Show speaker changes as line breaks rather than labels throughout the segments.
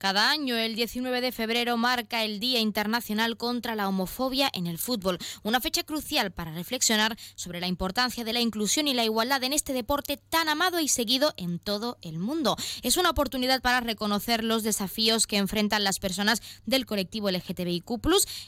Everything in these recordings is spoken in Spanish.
Cada año, el 19 de febrero, marca el Día Internacional contra la Homofobia en el Fútbol, una fecha crucial para reflexionar sobre la importancia de la inclusión y la igualdad en este deporte tan amado y seguido en todo el mundo. Es una oportunidad para reconocer los desafíos que enfrentan las personas del colectivo LGTBIQ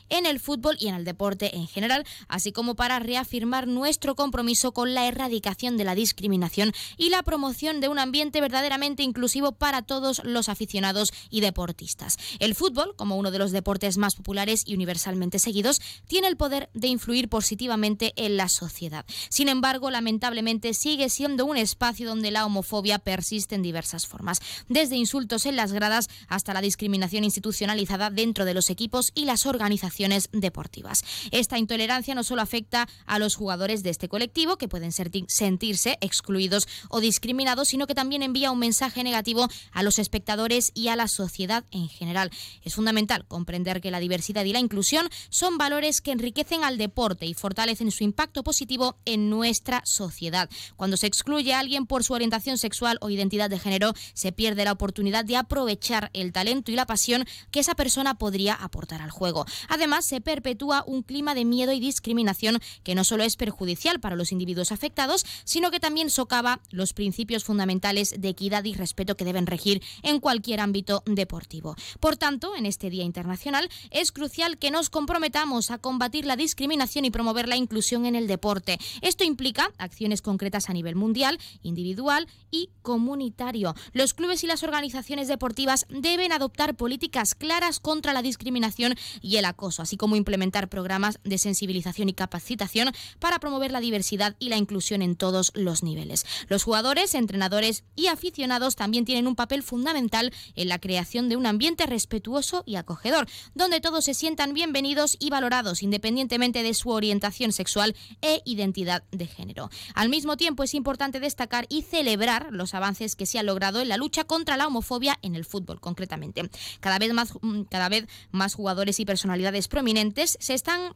en el fútbol y en el deporte en general, así como para reafirmar nuestro compromiso con la erradicación de la discriminación y la promoción de un ambiente verdaderamente inclusivo para todos los aficionados y deportistas. El fútbol, como uno de los deportes más populares y universalmente seguidos, tiene el poder de influir positivamente en la sociedad. Sin embargo, lamentablemente sigue siendo un espacio donde la homofobia persiste en diversas formas, desde insultos en las gradas hasta la discriminación institucionalizada dentro de los equipos y las organizaciones deportivas. Esta intolerancia no solo afecta a los jugadores de este colectivo, que pueden sentirse excluidos o discriminados, sino que también envía un mensaje negativo a los espectadores y a la sociedad en general. Es fundamental comprender que la diversidad y la inclusión son valores que enriquecen al deporte y fortalecen su impacto positivo en nuestra sociedad. Cuando se excluye a alguien por su orientación sexual o identidad de género, se pierde la oportunidad de aprovechar el talento y la pasión que esa persona podría aportar al juego. Además, se perpetúa un clima de miedo y discriminación que no solo es perjudicial para los individuos afectados, sino que también socava los principios fundamentales de equidad y respeto que deben regir en cualquier ámbito deportivo. Por tanto, en este Día Internacional es crucial que nos comprometamos a combatir la discriminación y promover la inclusión en el deporte. Esto implica acciones concretas a nivel mundial, individual y comunitario. Los clubes y las organizaciones deportivas deben adoptar políticas claras contra la discriminación y el acoso, así como implementar programas de sensibilización y capacitación para promover la diversidad y la inclusión en todos los niveles. Los jugadores, entrenadores y aficionados también tienen un papel fundamental en la creación de un ambiente respetuoso y acogedor, donde todos se sientan bienvenidos y valorados independientemente de su orientación sexual e identidad de género. Al mismo tiempo es importante destacar y celebrar los avances que se han logrado en la lucha contra la homofobia en el fútbol, concretamente. Cada vez más, mm, cada vez más jugadores y personalidades prominentes se están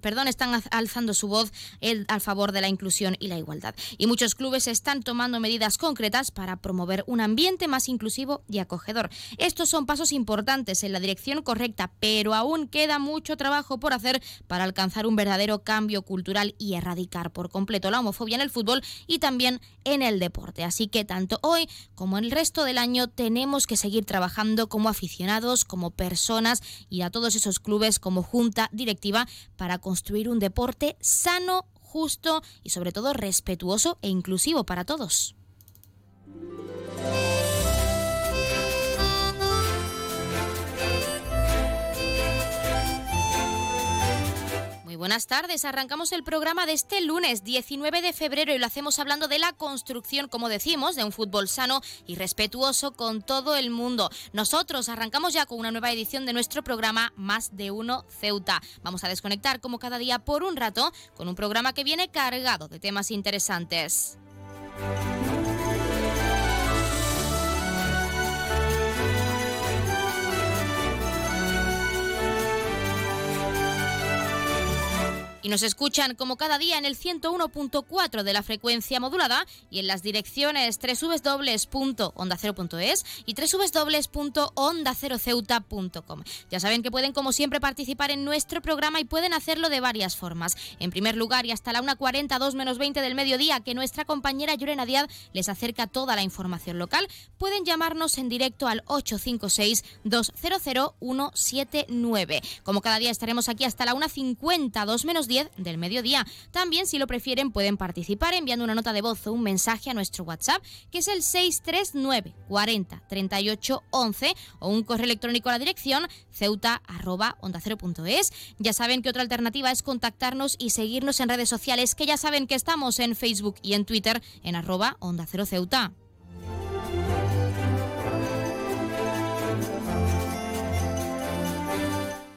perdón, están alzando su voz al favor de la inclusión y la igualdad. Y muchos clubes están tomando medidas concretas para promover un ambiente más inclusivo y acogedor. Estos son pasos importantes en la dirección correcta, pero aún queda mucho trabajo por hacer para alcanzar un verdadero cambio cultural y erradicar por completo la homofobia en el fútbol y también en el deporte. Así que tanto hoy como el resto del año tenemos que seguir trabajando como aficionados, como personas y a todos esos clubes como junta directiva para construir un deporte sano, justo y sobre todo respetuoso e inclusivo para todos. Buenas tardes. Arrancamos el programa de este lunes 19 de febrero y lo hacemos hablando de la construcción, como decimos, de un fútbol sano y respetuoso con todo el mundo. Nosotros arrancamos ya con una nueva edición de nuestro programa Más de Uno Ceuta. Vamos a desconectar como cada día por un rato con un programa que viene cargado de temas interesantes. Y nos escuchan como cada día en el 101.4 de la frecuencia modulada y en las direcciones www.ondacero.es y www.ondaceroceuta.com. Ya saben que pueden como siempre participar en nuestro programa y pueden hacerlo de varias formas. En primer lugar y hasta la 1.40, 2 menos 20 del mediodía que nuestra compañera Llorena Díaz les acerca toda la información local, pueden llamarnos en directo al 856 200 179. Como cada día estaremos aquí hasta la 1.50, 2 menos 10 del mediodía. También, si lo prefieren, pueden participar enviando una nota de voz o un mensaje a nuestro WhatsApp, que es el 639 40 38 11 o un correo electrónico a la dirección ceuta Ya saben que otra alternativa es contactarnos y seguirnos en redes sociales, que ya saben que estamos en Facebook y en Twitter en arroba onda cero ceuta.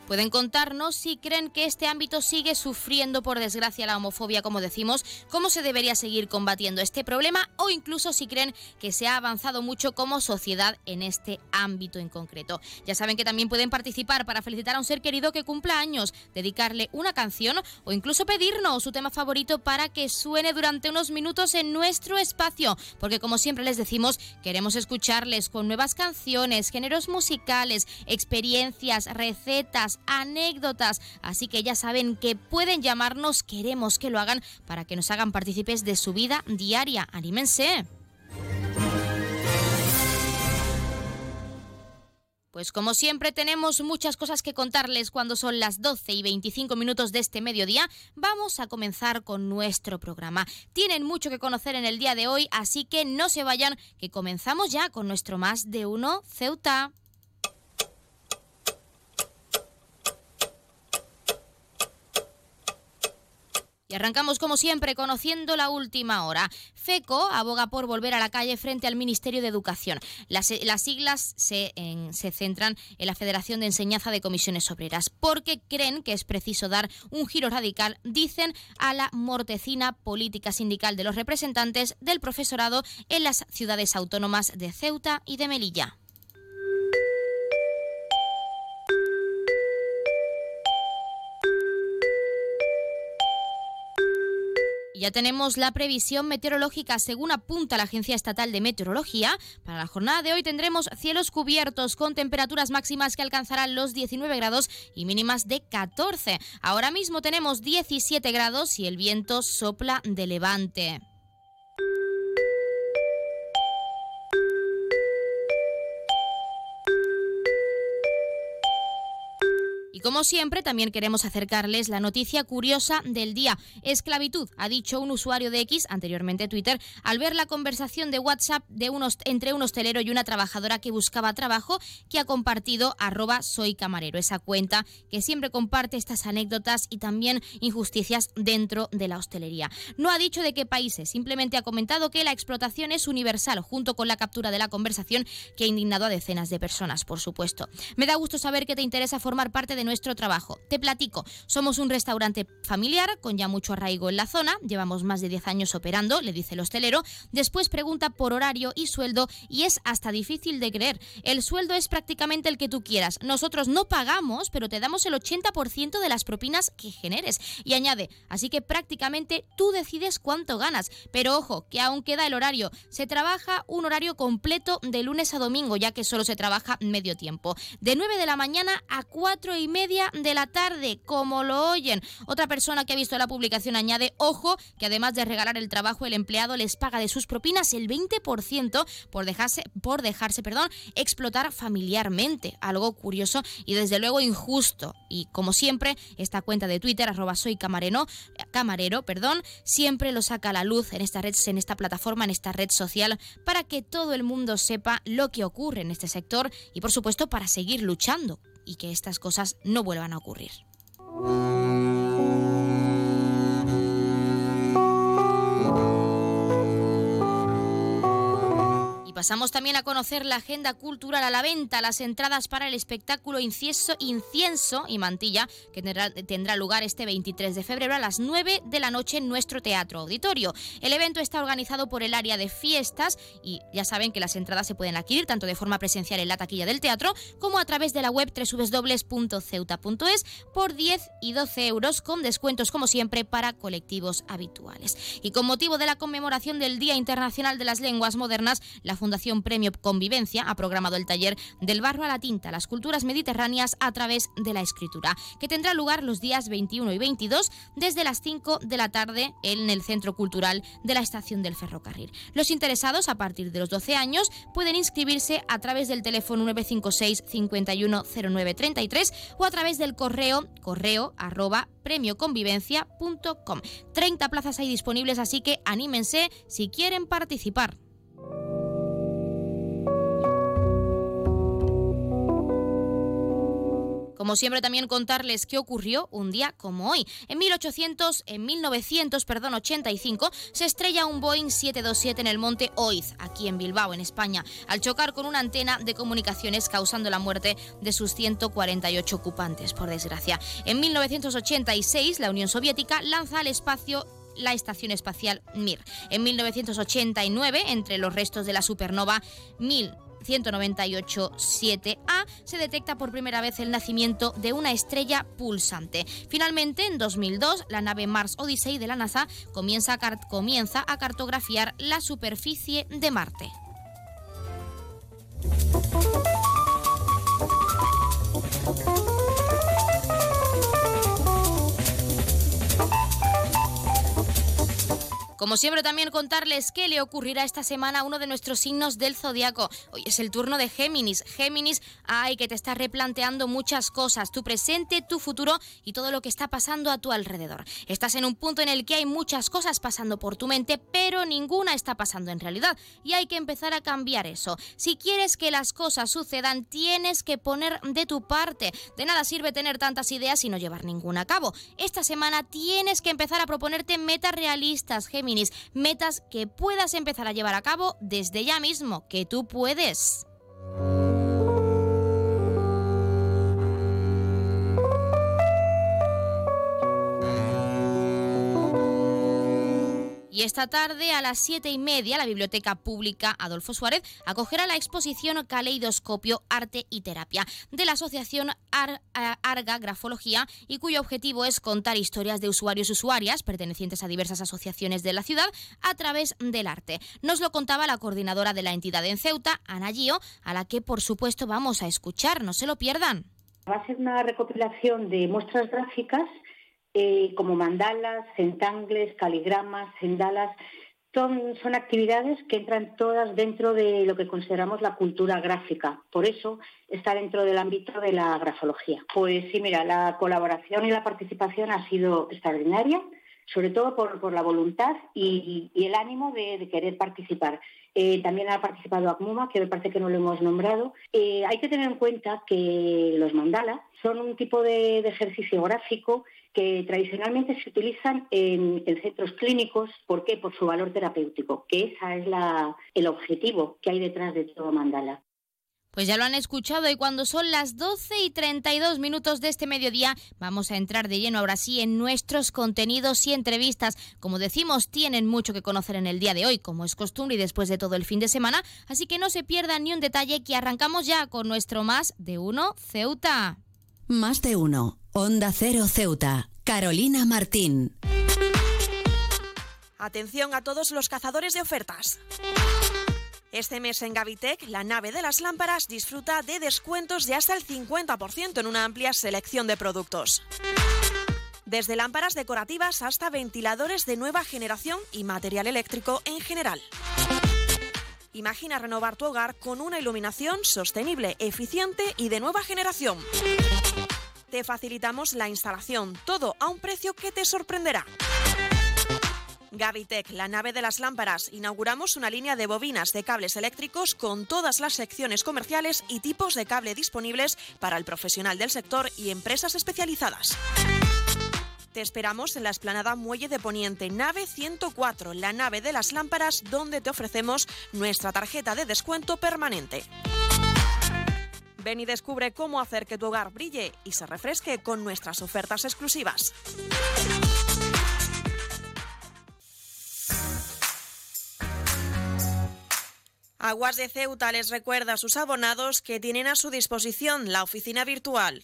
Pueden contarnos si creen que este ámbito sigue sufriendo, por desgracia, la homofobia, como decimos, cómo se debería seguir combatiendo este problema o incluso si creen que se ha avanzado mucho como sociedad en este ámbito en concreto. Ya saben que también pueden participar para felicitar a un ser querido que cumpla años, dedicarle una canción o incluso pedirnos su tema favorito para que suene durante unos minutos en nuestro espacio, porque como siempre les decimos, queremos escucharles con nuevas canciones, géneros musicales, experiencias, recetas, anécdotas, así que ya saben que pueden llamarnos, queremos que lo hagan para que nos hagan partícipes de su vida diaria. Anímense. Pues como siempre tenemos muchas cosas que contarles cuando son las 12 y 25 minutos de este mediodía. Vamos a comenzar con nuestro programa. Tienen mucho que conocer en el día de hoy, así que no se vayan, que comenzamos ya con nuestro más de uno Ceuta. Y arrancamos como siempre conociendo la última hora. FECO aboga por volver a la calle frente al Ministerio de Educación. Las, siglas se, se centran en la Federación de Enseñanza de Comisiones Obreras porque creen que es preciso dar un giro radical, dicen, a la mortecina política sindical de los representantes del profesorado en las ciudades autónomas de Ceuta y de Melilla. Ya tenemos la previsión meteorológica según apunta la Agencia Estatal de Meteorología. Para la jornada de hoy tendremos cielos cubiertos con temperaturas máximas que alcanzarán los 19 grados y mínimas de 14. Ahora mismo tenemos 17 grados y el viento sopla de levante. Y como siempre, también queremos acercarles la noticia curiosa del día. Esclavitud, ha dicho un usuario de X, anteriormente Twitter, al ver la conversación de WhatsApp de unos, entre un hostelero y una trabajadora que buscaba trabajo, que ha compartido arroba soy camarero, esa cuenta que siempre comparte estas anécdotas y también injusticias dentro de la hostelería. No ha dicho de qué países, simplemente ha comentado que la explotación es universal, junto con la captura de la conversación que ha indignado a decenas de personas, por supuesto. Me da gusto saber que te interesa formar parte de nuestro trabajo. Te platico, somos un restaurante familiar con ya mucho arraigo en la zona, llevamos más de 10 años operando, le dice el hostelero, después pregunta por horario y sueldo y es hasta difícil de creer. El sueldo es prácticamente el que tú quieras. Nosotros no pagamos, pero te damos el 80% de las propinas que generes. Y añade, así que prácticamente tú decides cuánto ganas. Pero ojo, que aún queda el horario. Se trabaja un horario completo de lunes a domingo, ya que solo se trabaja medio tiempo. De 9 de la mañana a 4 y media media de la tarde, como lo oyen. Otra persona que ha visto la publicación añade, ojo, que además de regalar el trabajo, el empleado les paga de sus propinas el 20% por dejarse, por dejarse perdón, explotar familiarmente. Algo curioso y desde luego injusto. Y como siempre, esta cuenta de Twitter, arroba soy camarero, camarero, perdón, siempre lo saca a la luz en esta red, en esta plataforma, en esta red social, para que todo el mundo sepa lo que ocurre en este sector y por supuesto para seguir luchando y que estas cosas no vuelvan a ocurrir. Pasamos también a conocer la agenda cultural a la venta, las entradas para el espectáculo Incienso, Incienso y Mantilla, que tendrá, lugar este 23 de febrero a las 9 de la noche en nuestro teatro auditorio. El evento está organizado por el área de fiestas y ya saben que las entradas se pueden adquirir tanto de forma presencial en la taquilla del teatro como a través de la web www.ceuta.es por 10 y 12 euros con descuentos como siempre para colectivos habituales. Y con motivo de la conmemoración del Día Internacional de las Lenguas Modernas, la Fundación Fundación Premio Convivencia ha programado el taller Del barro a la tinta, las culturas mediterráneas a través de la escritura, que tendrá lugar los días 21 y 22 desde las 5 de la tarde en el Centro Cultural de la Estación del Ferrocarril. Los interesados a partir de los 12 años pueden inscribirse a través del teléfono 956 510933 o a través del correo correo arroba premioconvivencia.com. 30 plazas hay disponibles, así que anímense si quieren participar. Como siempre también contarles qué ocurrió un día como hoy. En 1800, en 1900, perdón, 85 se estrella un Boeing 727 en el monte Oiz, aquí en Bilbao, en España, al chocar con una antena de comunicaciones causando la muerte de sus 148 ocupantes, por desgracia. En 1986 la Unión Soviética lanza al espacio la Estación Espacial Mir. En 1989, entre los restos de la supernova 1198-7A, se detecta por primera vez el nacimiento de una estrella pulsante. Finalmente, en 2002, la nave Mars Odyssey de la NASA comienza a cartografiar la superficie de Marte. Como siempre, también contarles qué le ocurrirá esta semana a uno de nuestros signos del zodiaco. Hoy es el turno de Géminis. Géminis, ay, que te está replanteando muchas cosas, tu presente, tu futuro y todo lo que está pasando a tu alrededor. Estás en un punto en el que hay muchas cosas pasando por tu mente, pero ninguna está pasando en realidad. Y hay que empezar a cambiar eso. Si quieres que las cosas sucedan, tienes que poner de tu parte. De nada sirve tener tantas ideas y no llevar ninguna a cabo. Esta semana tienes que empezar a proponerte metas realistas, Géminis metas que puedas empezar a llevar a cabo desde ya mismo, que tú puedes. Y esta tarde a las siete y media la Biblioteca Pública Adolfo Suárez acogerá la exposición Caleidoscopio, Arte y Terapia de la Asociación Arga Grafología y cuyo objetivo es contar historias de usuarios y usuarias pertenecientes a diversas asociaciones de la ciudad a través del arte. Nos lo contaba la coordinadora de la entidad en Ceuta, Ana Gio, a la que por supuesto vamos a escuchar, no se lo pierdan.
Va a ser una recopilación de muestras gráficas eh, como mandalas, centangles, caligramas, sendalas. Son, son actividades que entran todas dentro de lo que consideramos la cultura gráfica. Por eso está dentro del ámbito de la grafología. Pues sí, mira, la colaboración y la participación ha sido extraordinaria, sobre todo por, la voluntad y, el ánimo de, querer participar. Eh, también ha participado ACMUMA, que me parece que no lo hemos nombrado. Eh, hay que tener en cuenta que los mandalas son un tipo de ejercicio gráfico que tradicionalmente se utilizan en, centros clínicos. ¿Por qué? Por su valor terapéutico, que ese es el objetivo que hay detrás de todo mandala.
Pues ya lo han escuchado y cuando son las 12 y 32 minutos de este mediodía vamos a entrar de lleno ahora sí en nuestros contenidos y entrevistas. Como decimos, tienen mucho que conocer en el día de hoy, como es costumbre y después de todo el fin de semana, así que no se pierdan ni un detalle que arrancamos ya con nuestro Más de Uno Ceuta.
Más de Uno, Onda Cero Ceuta, Carolina Martín.
Atención a todos los cazadores de ofertas. Este mes en Gavitec, la nave de las lámparas disfruta de descuentos de hasta el 50% en una amplia selección de productos. Desde lámparas decorativas hasta ventiladores de nueva generación y material eléctrico en general. Imagina renovar tu hogar con una iluminación sostenible, eficiente y de nueva generación. Te facilitamos la instalación, todo a un precio que te sorprenderá. Gavitec, la nave de las lámparas, inauguramos una línea de bobinas de cables eléctricos con todas las secciones comerciales y tipos de cable disponibles para el profesional del sector y empresas especializadas. Te esperamos en la esplanada Muelle de Poniente, nave 104, la nave de las lámparas, donde te ofrecemos nuestra tarjeta de descuento permanente. Ven y descubre cómo hacer que tu hogar brille y se refresque con nuestras ofertas exclusivas. Aguas de Ceuta les recuerda a sus abonados que tienen a su disposición la oficina virtual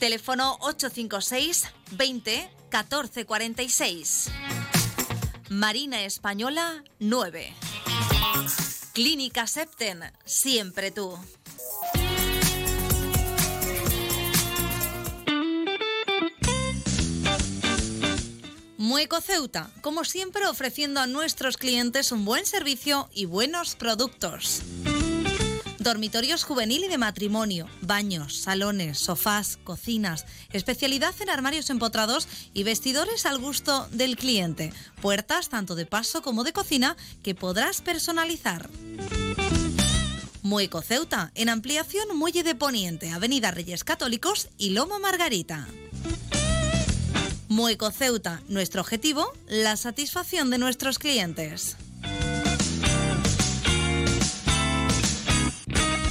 Teléfono 856 20 14 46. Marina Española 9. Clínica Septen, siempre tú. Mueco Ceuta, como siempre ofreciendo a nuestros clientes un buen servicio y buenos productos. Dormitorios juvenil y de matrimonio, baños, salones, sofás, cocinas, especialidad en armarios empotrados y vestidores al gusto del cliente. Puertas tanto de paso como de cocina que podrás personalizar. Mueco Ceuta, en ampliación Muelle de Poniente, Avenida Reyes Católicos y Loma Margarita. Mueco Ceuta, nuestro objetivo, la satisfacción de nuestros clientes.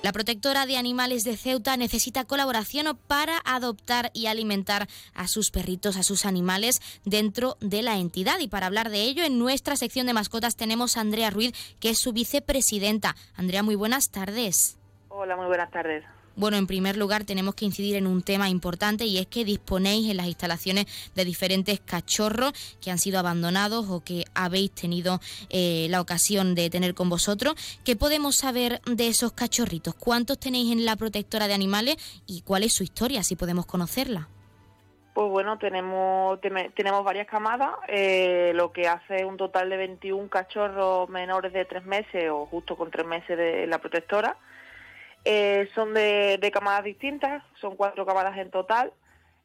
La protectora de animales de Ceuta necesita colaboración para adoptar y alimentar a sus perritos, a sus animales dentro de la entidad. Y para hablar de ello, en nuestra sección de mascotas tenemos a Andrea Ruiz, que es su vicepresidenta. Andrea, muy buenas tardes.
Hola, muy buenas tardes.
Bueno, en primer lugar tenemos que incidir en un tema importante y es que disponéis en las instalaciones de diferentes cachorros que han sido abandonados o que habéis tenido eh, la ocasión de tener con vosotros. ¿Qué podemos saber de esos cachorritos? ¿Cuántos tenéis en la protectora de animales y cuál es su historia, si podemos conocerla?
Pues bueno, tenemos tenemos varias camadas, eh, lo que hace un total de 21 cachorros menores de tres meses o justo con tres meses de la protectora. Eh, son de, camadas distintas, son cuatro camadas en total.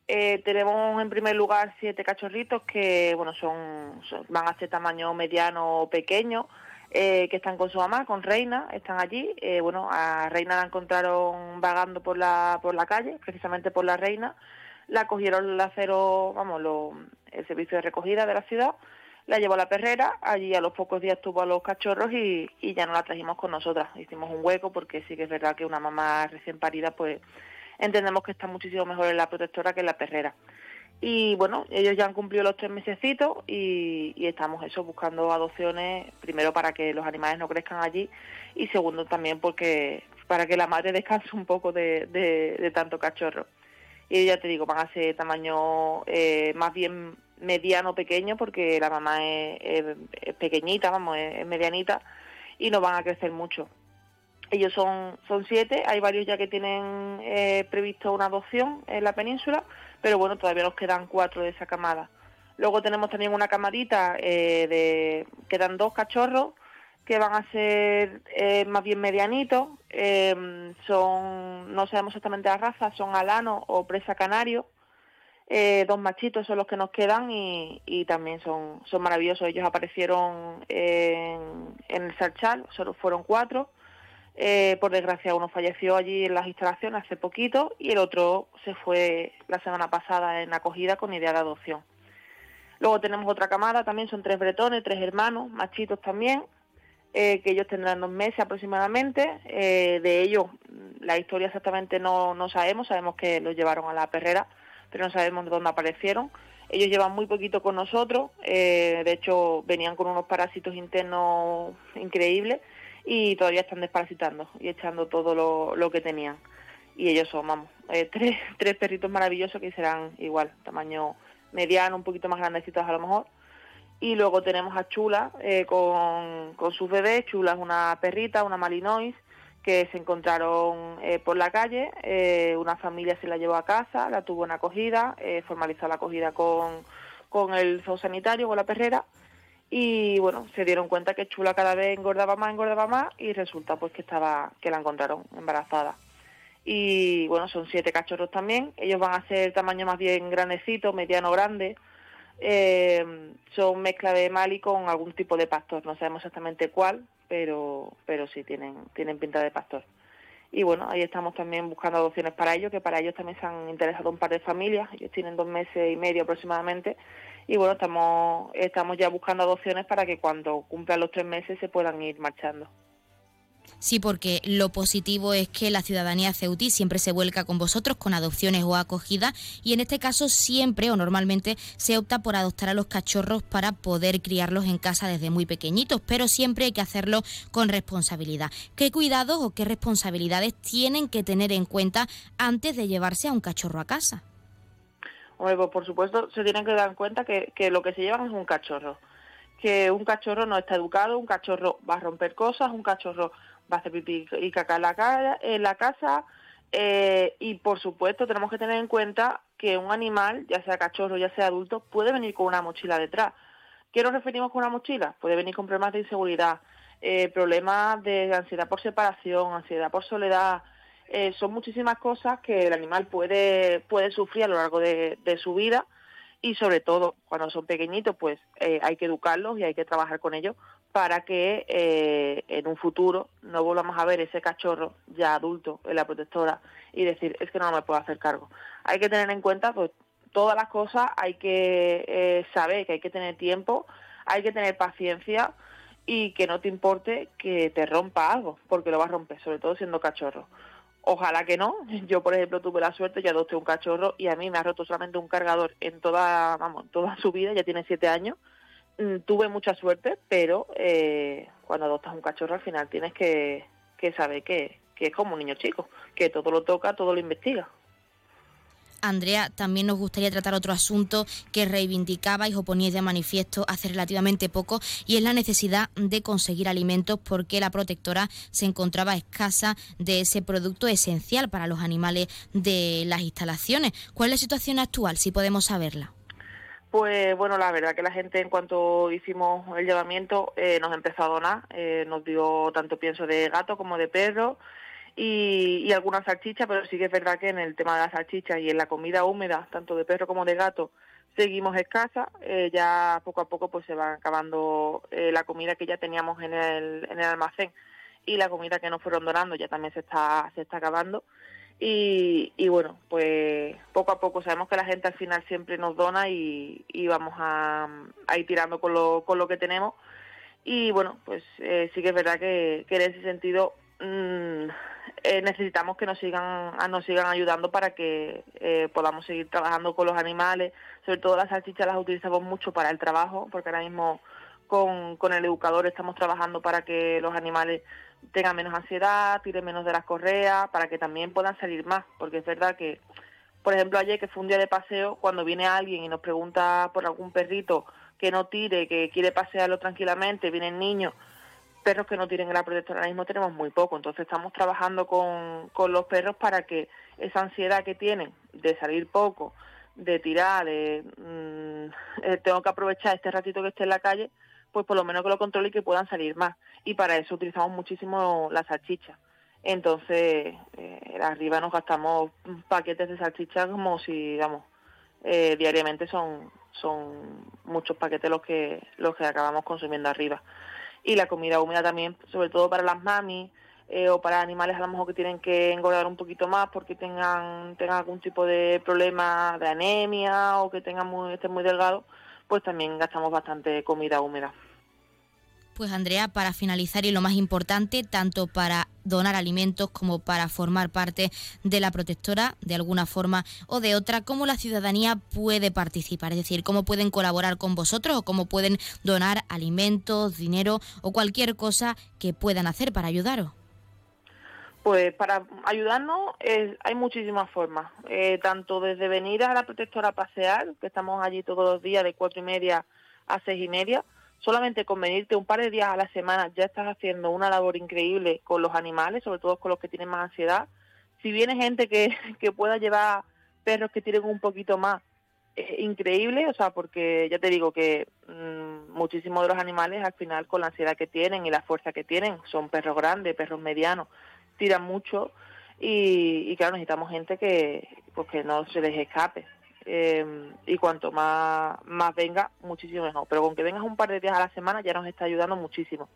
Eh, tenemos en primer lugar siete cachorritos que bueno son, van a ser tamaño mediano o pequeño, eh, que están con su mamá, con Reina, están allí. bueno, a Reina la encontraron vagando por la, por la calle, precisamente por la Reina. La cogieron el acero, vamos, el servicio de recogida de la ciudad la llevó a la perrera, allí a los pocos días tuvo a los cachorros y, ya no la trajimos con nosotras. Hicimos un hueco porque sí que es verdad que una mamá recién parida, pues entendemos que está muchísimo mejor en la protectora que en la perrera. Y bueno, ellos ya han cumplido los tres mesecitos y, estamos eso, buscando adopciones, primero para que los animales no crezcan allí y segundo también porque para que la madre descanse un poco de, de, tanto cachorro. Y ya te digo, van a ser tamaño eh, más bien mediano pequeño porque la mamá es, pequeñita, vamos, es, medianita y no van a crecer mucho. Ellos son, son siete, hay varios ya que tienen eh, previsto una adopción en la península, pero bueno, todavía nos quedan cuatro de esa camada. Luego tenemos también una camadita eh, de, quedan dos cachorros que van a ser eh, más bien medianitos, son, no sabemos exactamente la raza, son alano o presa canario, eh, dos machitos son los que nos quedan y, también son, son maravillosos. Ellos aparecieron en, el Sarchal, solo fueron cuatro. Eh, por desgracia uno falleció allí en las instalaciones hace poquito y el otro se fue la semana pasada en acogida con idea de adopción. Luego tenemos otra camada, también son tres bretones, tres hermanos, machitos también, eh, que ellos tendrán dos meses aproximadamente. de ellos la historia exactamente no, no sabemos, sabemos que los llevaron a la perrera pero no sabemos dónde aparecieron. Ellos llevan muy poquito con nosotros, eh, de hecho venían con unos parásitos internos increíbles y todavía están desparasitando y echando todo lo, que tenían. Y ellos son, vamos, eh, tres, tres perritos maravillosos que serán igual, tamaño mediano, un poquito más grandecitos a lo mejor. Y luego tenemos a Chula eh, con, con sus bebés. Chula es una perrita, una Malinois, que se encontraron eh, por la calle, eh, una familia se la llevó a casa, la tuvo en acogida, eh, formalizó la acogida con, con el zoosanitario, con la perrera, y bueno, se dieron cuenta que Chula cada vez engordaba más, engordaba más, y resulta pues que estaba, que la encontraron embarazada. y bueno, son siete cachorros también. Ellos van a ser tamaño más bien grandecito, mediano grande. Eh, son mezcla de Mali con algún tipo de pastor, no sabemos exactamente cuál, pero, pero sí tienen, tienen pinta de pastor. Y bueno, ahí estamos también buscando adopciones para ellos, que para ellos también se han interesado un par de familias, ellos tienen dos meses y medio aproximadamente, y bueno, estamos, estamos ya buscando adopciones para que cuando cumplan los tres meses se puedan ir marchando.
Sí, porque lo positivo es que la ciudadanía ceutí siempre se vuelca con vosotros con adopciones o acogida y en este caso siempre o normalmente se opta por adoptar a los cachorros para poder criarlos en casa desde muy pequeñitos, pero siempre hay que hacerlo con responsabilidad. ¿Qué cuidados o qué responsabilidades tienen que tener en cuenta antes de llevarse a un cachorro a casa?
Pues, por supuesto se tienen que dar en cuenta que, que lo que se llevan es un cachorro que un cachorro no está educado, un cachorro va a romper cosas, un cachorro va a hacer pipí y caca en la, casa. Eh, y por supuesto tenemos que tener en cuenta que un animal, ya sea cachorro, ya sea adulto, puede venir con una mochila detrás. ¿Qué nos referimos con una mochila? Puede venir con problemas de inseguridad, eh, problemas de ansiedad por separación, ansiedad por soledad. Eh, son muchísimas cosas que el animal puede, puede sufrir a lo largo de, su vida y sobre todo cuando son pequeñitos pues hay que educarlos y hay que trabajar con ellos para que eh, en un futuro no volvamos a ver ese cachorro ya adulto en la protectora y decir es que no me puedo hacer cargo. Hay que tener en cuenta pues todas las cosas, hay que eh, saber que hay que tener tiempo, hay que tener paciencia y que no te importe que te rompa algo, porque lo vas a romper, sobre todo siendo cachorro. Ojalá que no. Yo, por ejemplo, tuve la suerte, ya adopté un cachorro y a mí me ha roto solamente un cargador en toda, vamos, toda su vida, ya tiene siete años. Mm, tuve mucha suerte, pero eh, cuando adoptas un cachorro al final tienes que, que saber que, que es como un niño chico, que todo lo toca, todo lo investiga.
Andrea, también nos gustaría tratar otro asunto que reivindicabais o poníais de manifiesto hace relativamente poco y es la necesidad de conseguir alimentos porque la protectora se encontraba escasa de ese producto esencial para los animales de las instalaciones. ¿Cuál es la situación actual, si podemos saberla?
Pues bueno, la verdad que la gente en cuanto hicimos el llevamiento eh, nos empezó a donar, eh, nos dio tanto pienso de gato como de perro y, y alguna salchicha, pero sí que es verdad que en el tema de las salchichas y en la comida húmeda, tanto de perro como de gato, seguimos escasa. Eh, ya poco a poco pues se va acabando la comida que ya teníamos en el, en el almacén y la comida que nos fueron donando ya también se está, se está acabando. Y, y, bueno, pues poco a poco sabemos que la gente al final siempre nos dona y, vamos a, ir tirando con lo, con lo que tenemos. Y bueno, pues eh, sí que es verdad que, en ese sentido mmm, eh, necesitamos que nos sigan nos sigan ayudando para que eh, podamos seguir trabajando con los animales sobre todo las salchichas las utilizamos mucho para el trabajo porque ahora mismo con el educador estamos trabajando para que los animales tengan menos ansiedad tiren menos de las correas para que también puedan salir más porque es verdad que por ejemplo ayer que fue un día de paseo cuando viene alguien y nos pregunta por algún perrito que no tire que quiere pasearlo tranquilamente vienen niños perros que no tienen la protectora ahora mismo tenemos muy poco, entonces estamos trabajando con, con los perros para que esa ansiedad que tienen de salir poco, de tirar, de mm, eh, tengo que aprovechar este ratito que esté en la calle, pues por lo menos que lo controle y que puedan salir más. Y para eso utilizamos muchísimo la salchicha. Entonces, eh, arriba nos gastamos paquetes de salchicha como si, digamos, eh, diariamente son, son muchos paquetes los que, los que acabamos consumiendo arriba y la comida húmeda también, sobre todo para las mamis eh, o para animales a lo mejor que tienen que engordar un poquito más porque tengan, tengan algún tipo de problema de anemia o que tengan muy, estén muy delgados, pues también gastamos bastante comida húmeda.
Pues Andrea, para finalizar y lo más importante, tanto para donar alimentos como para formar parte de la protectora de alguna forma o de otra, cómo la ciudadanía puede participar, es decir, cómo pueden colaborar con vosotros o cómo pueden donar alimentos, dinero o cualquier cosa que puedan hacer para ayudaros.
Pues para ayudarnos hay muchísimas formas, eh, tanto desde venir a la protectora a pasear, que estamos allí todos los días de cuatro y media a seis y media, solamente con venirte un par de días a la semana ya estás haciendo una labor increíble con los animales, sobre todo con los que tienen más ansiedad. Si viene gente que, que pueda llevar perros que tienen un poquito más, es increíble, o sea, porque ya te digo que mmm, muchísimos de los animales al final con la ansiedad que tienen y la fuerza que tienen, son perros grandes, perros medianos, tiran mucho y, claro, necesitamos gente que, pues que no se les escape. Eh, y cuanto más, más venga, muchísimo mejor. Pero con que vengas un par de días a la semana ya nos está ayudando muchísimo.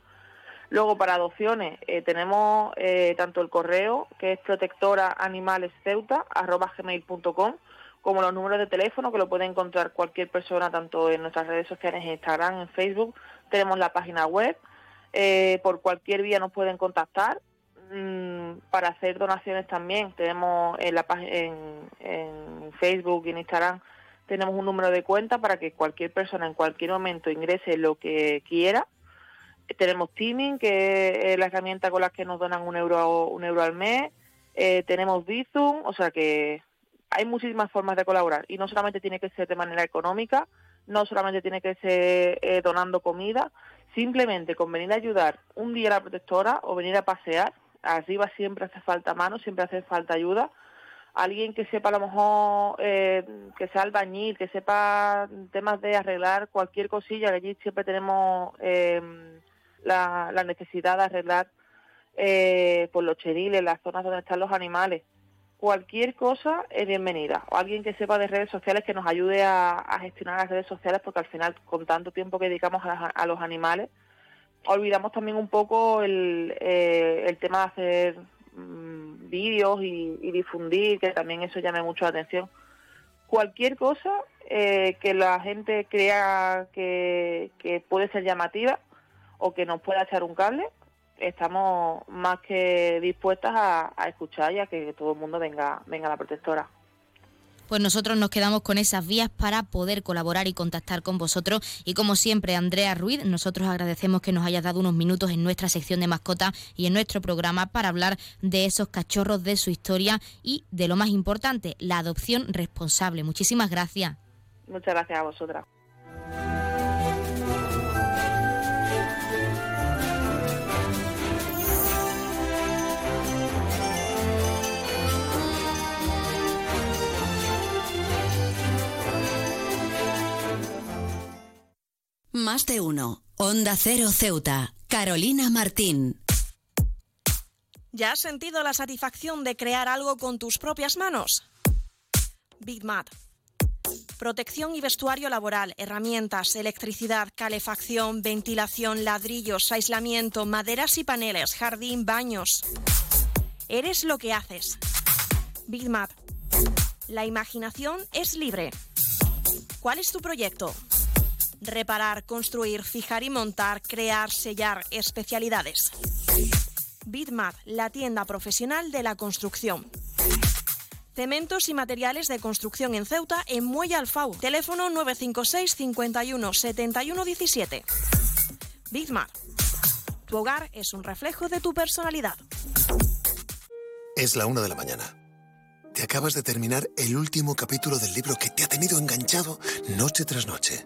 Luego, para adopciones, eh, tenemos eh, tanto el correo, que es protectoraanimalesceuta.com, como los números de teléfono, que lo puede encontrar cualquier persona, tanto en nuestras redes sociales, en Instagram, en Facebook. Tenemos la página web. por cualquier vía nos pueden contactar Mm, para hacer donaciones también. Tenemos en la en, en Facebook y en Instagram tenemos un número de cuenta para que cualquier persona en cualquier momento ingrese lo que quiera. Tenemos Teaming que es la herramienta con la que nos donan un euro un euro al mes. Eh, tenemos Bizum o sea que hay muchísimas formas de colaborar. Y no solamente tiene que ser de manera económica no solamente tiene que ser eh, donando comida. Simplemente con venir a ayudar un día a la protectora o venir a pasear arriba siempre hace falta mano, siempre hace falta ayuda. Alguien que sepa a lo mejor, eh, que sea albañil, que sepa temas de arreglar cualquier cosilla, que allí siempre tenemos eh, la, necesidad de arreglar eh, por los cheriles, las zonas donde están los animales. Cualquier cosa es bienvenida. O alguien que sepa de redes sociales que nos ayude a, gestionar las redes sociales, porque al final, con tanto tiempo que dedicamos a los animales, olvidamos también un poco el, eh, el tema de hacer mm, vídeos y, difundir, que también eso llame mucho la atención. Cualquier cosa eh, que la gente crea que, puede ser llamativa o que nos pueda echar un cable, estamos más que dispuestas a, a escuchar y a que todo el mundo venga, venga a la protectora
pues nosotros nos quedamos con esas vías para poder colaborar y contactar con vosotros. Y como siempre, Andrea Ruiz, nosotros agradecemos que nos hayas dado unos minutos en nuestra sección de mascota y en nuestro programa para hablar de esos cachorros, de su historia y de lo más importante, la adopción responsable. Muchísimas gracias.
Muchas gracias a vosotras.
Más de uno. Onda Cero Ceuta. Carolina Martín.
¿Ya has sentido la satisfacción de crear algo con tus propias manos? Big Mat. Protección y vestuario laboral, herramientas, electricidad, calefacción, ventilación, ladrillos, aislamiento, maderas y paneles, jardín, baños. Eres lo que haces. Big Mat. La imaginación es libre. ¿Cuál es tu proyecto? Reparar, construir, fijar y montar, crear, sellar, especialidades. Bitmat, la tienda profesional de la construcción. Cementos y materiales de construcción en Ceuta en Muelle Alfau. Teléfono 956 51 71 17. Bitmat. Tu hogar es un reflejo de tu personalidad.
Es la una de la mañana. Te acabas de terminar el último capítulo del libro que te ha tenido enganchado noche tras noche.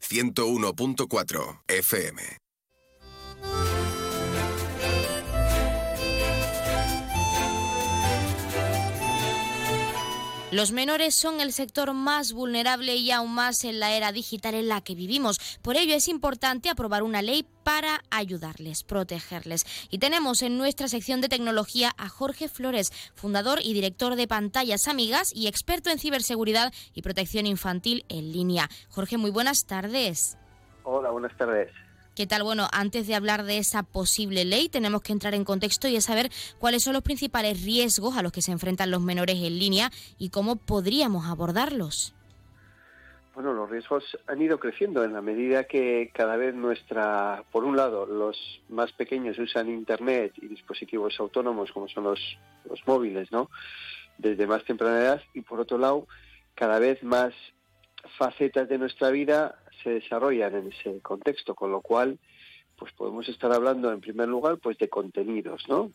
101.4 FM.
Los menores son el sector más vulnerable y aún más en la era digital en la que vivimos. Por ello es importante aprobar una ley para ayudarles, protegerles. Y tenemos en nuestra sección de tecnología a Jorge Flores, fundador y director de Pantallas Amigas y experto en ciberseguridad y protección infantil en línea. Jorge, muy buenas tardes.
Hola, buenas tardes.
¿Qué tal? Bueno, antes de hablar de esa posible ley, tenemos que entrar en contexto y saber cuáles son los principales riesgos a los que se enfrentan los menores en línea y cómo podríamos abordarlos.
Bueno, los riesgos han ido creciendo en la medida que cada vez nuestra, por un lado, los más pequeños usan Internet y dispositivos autónomos como son los, los móviles, ¿no? Desde más temprana edad y por otro lado, cada vez más facetas de nuestra vida se desarrollan en ese contexto, con lo cual pues podemos estar hablando en primer lugar pues de contenidos, ¿no?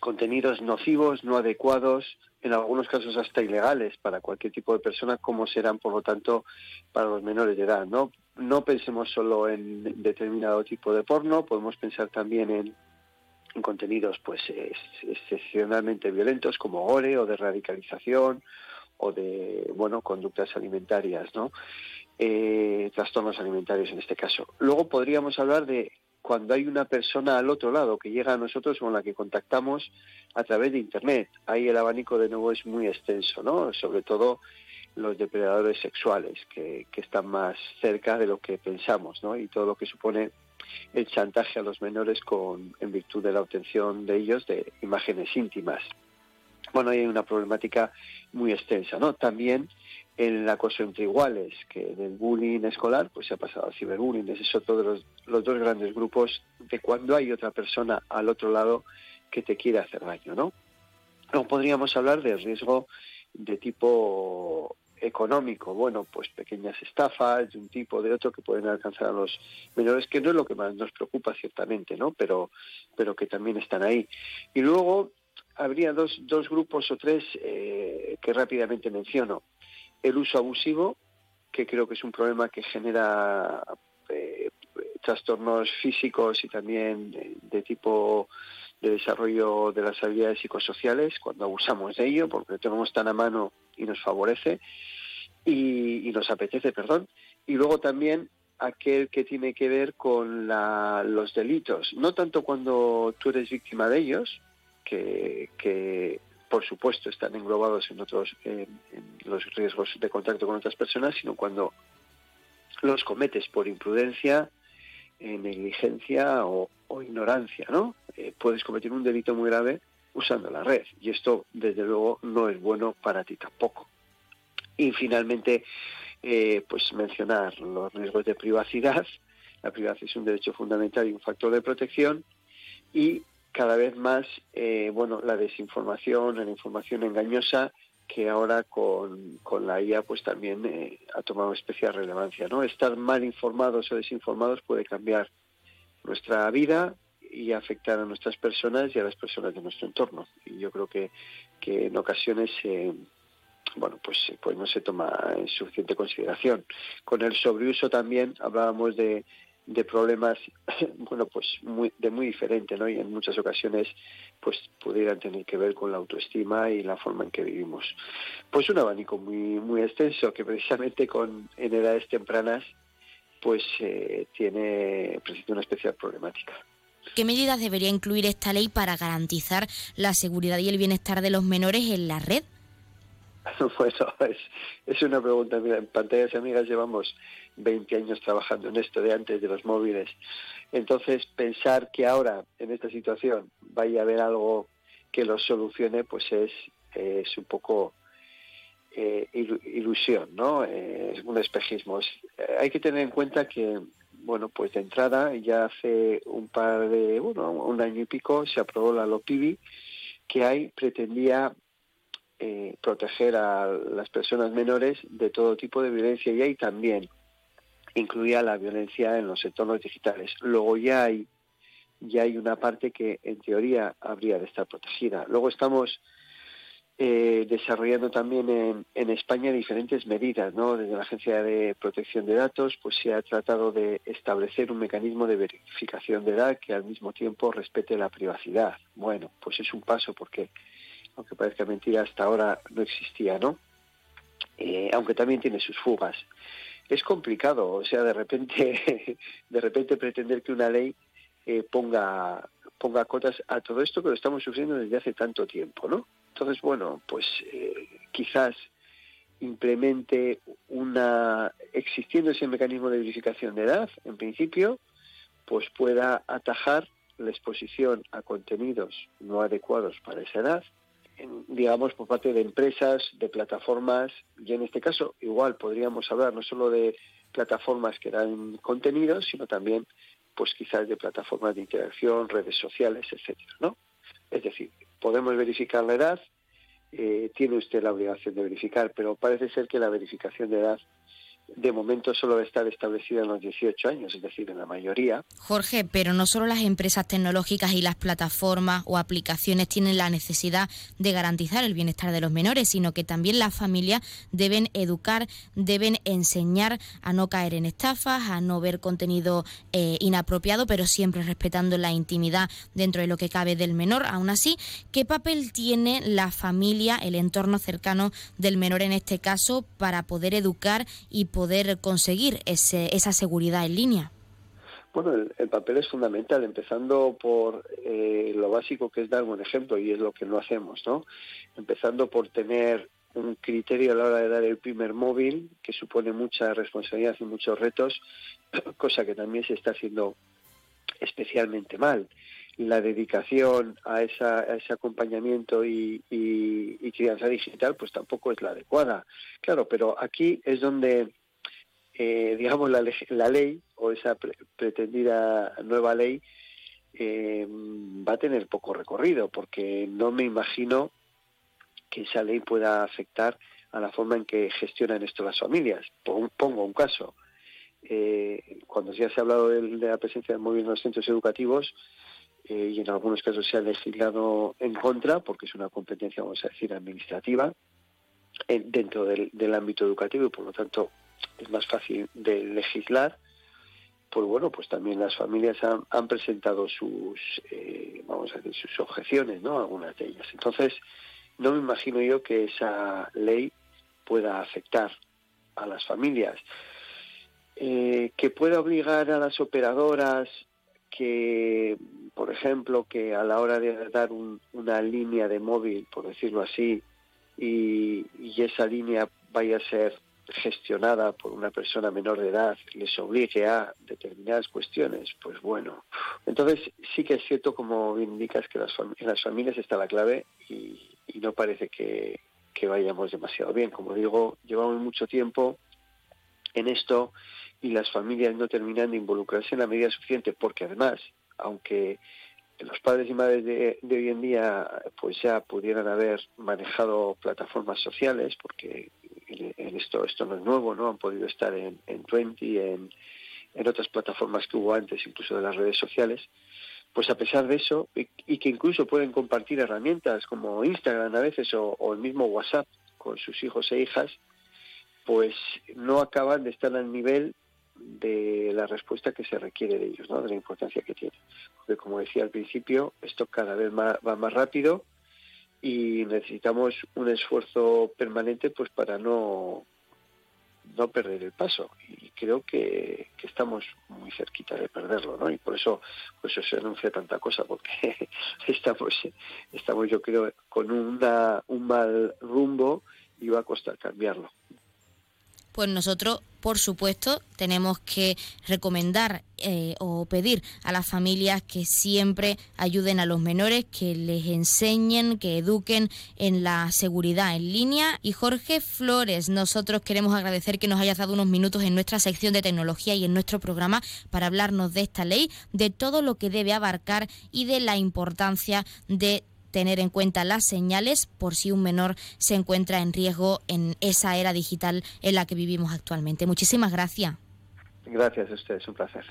Contenidos nocivos, no adecuados, en algunos casos hasta ilegales para cualquier tipo de persona, como serán por lo tanto para los menores de edad, ¿no? No pensemos solo en determinado tipo de porno, podemos pensar también en, contenidos pues excepcionalmente violentos como gore o de radicalización o de bueno conductas alimentarias, ¿no? Eh, trastornos alimentarios en este caso. Luego podríamos hablar de cuando hay una persona al otro lado que llega a nosotros con la que contactamos a través de Internet. Ahí el abanico de nuevo es muy extenso, ¿no? Sobre todo los depredadores sexuales, que, que están más cerca de lo que pensamos, ¿no? Y todo lo que supone el chantaje a los menores con, en virtud de la obtención de ellos de imágenes íntimas. Bueno, hay una problemática muy extensa, ¿no? También el acoso entre iguales, que del bullying escolar pues se ha pasado al ciberbullying. Ese es otro de los, los, dos grandes grupos de cuando hay otra persona al otro lado que te quiere hacer daño, ¿no? Luego podríamos hablar del riesgo de tipo económico, bueno, pues pequeñas estafas de un tipo de otro que pueden alcanzar a los menores, que no es lo que más nos preocupa ciertamente, ¿no? Pero, pero que también están ahí. Y luego habría dos, dos grupos o tres eh, que rápidamente menciono el uso abusivo, que creo que es un problema que genera eh, trastornos físicos y también de, tipo de desarrollo de las habilidades psicosociales cuando abusamos de ello, porque lo tenemos tan a mano y nos favorece y, nos apetece, perdón. Y luego también aquel que tiene que ver con los delitos, no tanto cuando tú eres víctima de ellos, que, por supuesto, están englobados en otros en, los riesgos de contacto con otras personas, sino cuando los cometes por imprudencia, eh, negligencia o, ignorancia, ¿no? Eh, puedes cometer un delito muy grave usando la red y esto, desde luego, no es bueno para ti tampoco. Y finalmente, eh, pues mencionar los riesgos de privacidad. La privacidad es un derecho fundamental y un factor de protección y cada vez más eh, bueno la desinformación, la información engañosa que ahora con, con la IA pues también eh, ha tomado especial relevancia, ¿no? Estar mal informados o desinformados puede cambiar nuestra vida y afectar a nuestras personas y a las personas de nuestro entorno. Y yo creo que, que en ocasiones eh, bueno, pues, pues no se toma en suficiente consideración. Con el sobreuso también hablábamos de, de problemas, bueno, pues muy, de muy diferente, ¿no? Y en muchas ocasiones, pues pudieran tener que ver con la autoestima y la forma en que vivimos. Pues un abanico muy, muy extenso que precisamente con en edades tempranas, pues eh, tiene una especial problemática.
¿Qué medidas debería incluir esta ley para garantizar la seguridad y el bienestar de los menores en la red?
Bueno, es, es una pregunta. Mira, en pantallas amigas llevamos 20 años trabajando en esto de antes de los móviles. Entonces, pensar que ahora, en esta situación, vaya a haber algo que lo solucione, pues es, es un poco eh, ilusión, ¿no? Eh, es un espejismo. Eh, hay que tener en cuenta que, bueno, pues de entrada, ya hace un par de, bueno, un año y pico, se aprobó la LOPIBI, que ahí pretendía proteger a las personas menores de todo tipo de violencia y ahí también incluía la violencia en los entornos digitales. Luego ya hay, ya hay una parte que en teoría habría de estar protegida. Luego estamos eh, desarrollando también en, en, España diferentes medidas, ¿no? Desde la Agencia de Protección de Datos, pues se ha tratado de establecer un mecanismo de verificación de edad que al mismo tiempo respete la privacidad. Bueno, pues es un paso porque, aunque parezca mentira, hasta ahora no existía, ¿no? Eh, aunque también tiene sus fugas es complicado, o sea, de repente, de repente pretender que una ley eh, ponga ponga cotas a todo esto que lo estamos sufriendo desde hace tanto tiempo, ¿no? Entonces, bueno, pues eh, quizás implemente una existiendo ese mecanismo de verificación de edad, en principio, pues pueda atajar la exposición a contenidos no adecuados para esa edad, digamos, por parte de empresas, de plataformas, y en este caso igual podríamos hablar no solo de plataformas que dan contenidos, sino también, pues quizás de plataformas de interacción, redes sociales, etcétera, ¿no? Es decir, podemos verificar la edad, eh, tiene usted la obligación de verificar, pero parece ser que la verificación de edad de momento solo debe estar establecida en los 18 años, es decir, en la mayoría.
Jorge, pero no solo las empresas tecnológicas y las plataformas o aplicaciones tienen la necesidad de garantizar el bienestar de los menores, sino que también las familias deben educar, deben enseñar a no caer en estafas, a no ver contenido eh, inapropiado, pero siempre respetando la intimidad dentro de lo que cabe del menor. Aún así, ¿qué papel tiene la familia, el entorno cercano del menor en este caso, para poder educar y poder poder conseguir esa seguridad en línea?
Bueno, el, papel es fundamental, empezando por eh, lo básico que es dar un ejemplo, y es lo que no hacemos, ¿no? Empezando por tener un criterio a la hora de dar el primer móvil, que supone mucha responsabilidad y muchos retos, cosa que también se está haciendo especialmente mal. La dedicación a, esa, ese acompañamiento y crianza digital, pues tampoco es la adecuada. Claro, pero aquí es donde eh, digamos, la, ley o esa pretendida nueva ley eh, va a tener poco recorrido, porque no me imagino que esa ley pueda afectar a la forma en que gestionan esto las familias. Pongo un caso. Eh, cuando ya se ha hablado de, la presencia del móvil en los centros educativos, y en algunos casos se ha legislado en contra, porque es una competencia, vamos a decir, administrativa, dentro del, del ámbito educativo y por lo tanto es más fácil de legislar, pues bueno, pues también las familias han, presentado sus, eh, vamos a decir, sus objeciones, ¿no? Algunas de ellas. Entonces, no me imagino yo que esa ley pueda afectar a las familias. Eh, que pueda obligar a las operadoras que, por ejemplo, que a la hora de dar una línea de móvil, por decirlo así, y, y esa línea vaya a ser gestionada por una persona menor de edad les obligue a determinadas cuestiones, pues bueno. Entonces sí que es cierto, como bien indicas, que las en las familias está la clave y, no parece que, que vayamos demasiado bien. Como digo, llevamos mucho tiempo en esto y las familias no terminan de involucrarse en la medida suficiente porque además, aunque los padres y madres de, hoy en día pues ya pudieran haber manejado plataformas sociales porque esto esto no es nuevo no han podido estar en, en Twenty en, en otras plataformas que hubo antes incluso de las redes sociales pues a pesar de eso y, que incluso pueden compartir herramientas como Instagram a veces o, o el mismo WhatsApp con sus hijos e hijas pues no acaban de estar al nivel de la respuesta que se requiere de ellos, ¿no? de la importancia que tiene. Porque como decía al principio, esto cada vez va más rápido y necesitamos un esfuerzo permanente pues para no no perder el paso y creo que, estamos muy cerquita de perderlo ¿no? y por eso pues se anuncia tanta cosa porque estamos estamos yo creo con una, un mal rumbo y va a costar cambiarlo
pues nosotros, por supuesto, tenemos que recomendar eh, o pedir a las familias que siempre ayuden a los menores, que les enseñen, que eduquen en la seguridad en línea. Y Jorge Flores, nosotros queremos agradecer que nos hayas dado unos minutos en nuestra sección de tecnología y en nuestro programa para hablarnos de esta ley, de todo lo que debe abarcar y de la importancia de tener en cuenta las señales por si un menor se encuentra en riesgo en esa era digital en la que vivimos actualmente. Muchísimas gracias.
Gracias a ustedes, un placer.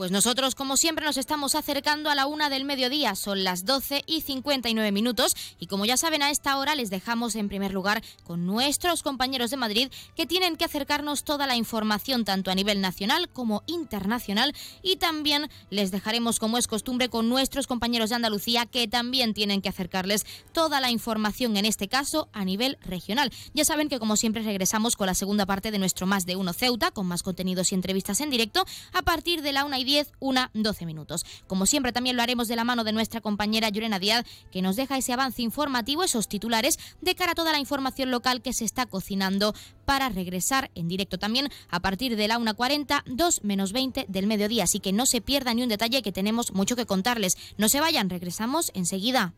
Pues nosotros, como siempre, nos estamos acercando a la una del mediodía. Son las 12 y 59 minutos. Y como ya saben, a esta hora les dejamos en primer lugar con nuestros compañeros de Madrid que tienen que acercarnos toda la información, tanto a nivel nacional como internacional. Y también les dejaremos, como es costumbre, con nuestros compañeros de Andalucía que también tienen que acercarles toda la información, en este caso a nivel regional. Ya saben que, como siempre, regresamos con la segunda parte de nuestro Más de Uno Ceuta, con más contenidos y entrevistas en directo, a partir de la una y 10, 1, 12 minutos. Como siempre, también lo haremos de la mano de nuestra compañera Yurena Díaz, que nos deja ese avance informativo, esos titulares, de cara a toda la información local que se está cocinando para regresar en directo también a partir de la 1.40, 2 menos 20 del mediodía. Así que no se pierda ni un detalle que tenemos mucho que contarles. No se vayan, regresamos enseguida.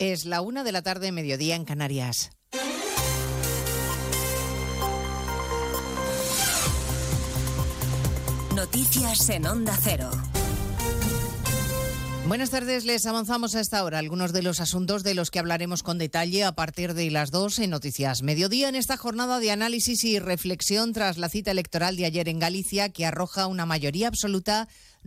Es la una de la tarde, mediodía en Canarias.
Noticias en Onda Cero.
Buenas tardes, les avanzamos a esta hora algunos de los asuntos de los que hablaremos con detalle a partir de las dos en Noticias Mediodía en esta jornada de análisis y reflexión tras la cita electoral de ayer en Galicia que arroja una mayoría absoluta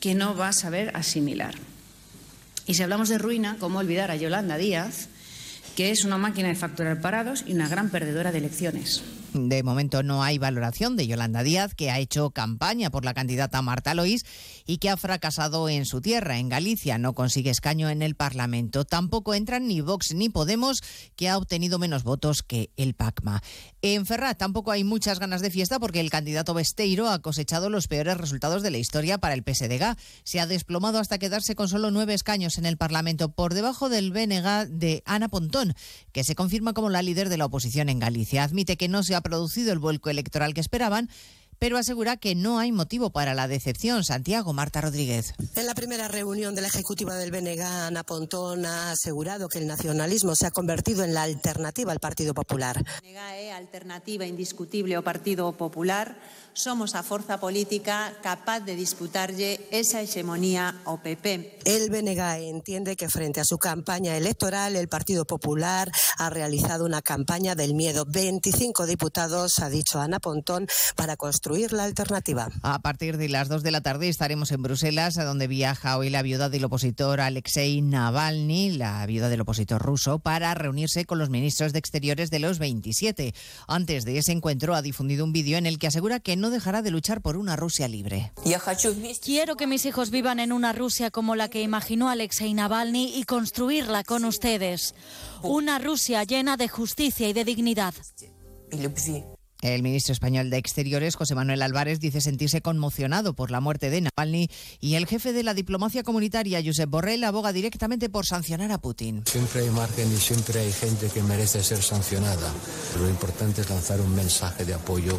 que no va a saber asimilar. Y si hablamos de ruina, ¿cómo olvidar a Yolanda Díaz, que es una máquina de facturar parados y una gran perdedora de elecciones?
De momento no hay valoración de Yolanda Díaz, que ha hecho campaña por la candidata Marta Lois y que ha fracasado en su tierra, en Galicia. No consigue escaño en el Parlamento. Tampoco entran ni Vox ni Podemos, que ha obtenido menos votos que el PACMA. En Ferrat tampoco hay muchas ganas de fiesta porque el candidato Besteiro ha cosechado los peores resultados de la historia para el PSDG. Se ha desplomado hasta quedarse con solo nueve escaños en el Parlamento, por debajo del BNG de Ana Pontón, que se confirma como la líder de la oposición en Galicia. Admite que no se ha producido el vuelco electoral que esperaban, pero asegura que no hay motivo para la decepción. Santiago Marta Rodríguez.
En la primera reunión de la ejecutiva del BNG, Ana Pontón ha asegurado que el nacionalismo se ha convertido en la alternativa al Partido Popular.
BNG é alternativa indiscutible ao Partido Popular. Somos a forza política capaz de disputarlle esa hegemonía ao PP.
El BNG entiende que frente a su campaña electoral el Partido Popular ha realizado una campaña del miedo. 25 diputados, ha dicho Ana Pontón, para construir la alternativa.
A partir de las 2 de la tarde estaremos en Bruselas, a donde viaja hoy la viuda del opositor Alexei Navalny, la viuda del opositor ruso, para reunirse con los ministros de Exteriores de los 27. Antes de ese encuentro ha difundido un vídeo en el que asegura que no dejará de luchar por una Rusia libre.
Quiero que mis hijos vivan en una Rusia como la que imaginó Alexei Navalny y construirla con ustedes. Una Rusia llena de justicia y de dignidad.
El ministro español de Exteriores, José Manuel Álvarez, dice sentirse conmocionado por la muerte de Navalny y el jefe de la diplomacia comunitaria, Josep Borrell, aboga directamente por sancionar a Putin.
Siempre hay margen y siempre hay gente que merece ser sancionada. Lo importante es lanzar un mensaje de apoyo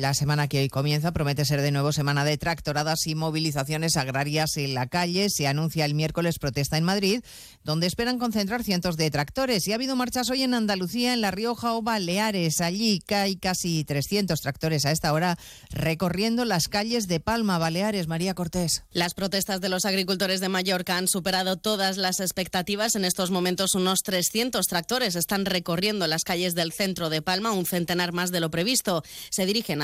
La semana que hoy comienza promete ser de nuevo semana de tractoradas y movilizaciones agrarias en la calle. Se anuncia el miércoles protesta en Madrid, donde esperan concentrar cientos de tractores. Y ha habido marchas hoy en Andalucía, en La Rioja o Baleares. Allí hay casi 300 tractores a esta hora recorriendo las calles de Palma, Baleares. María Cortés.
Las protestas de los agricultores de Mallorca han superado todas las expectativas. En estos momentos unos 300 tractores están recorriendo las calles del centro de Palma, un centenar más de lo previsto. Se dirigen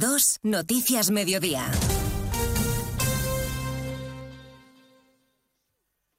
2, Noticias Mediodía.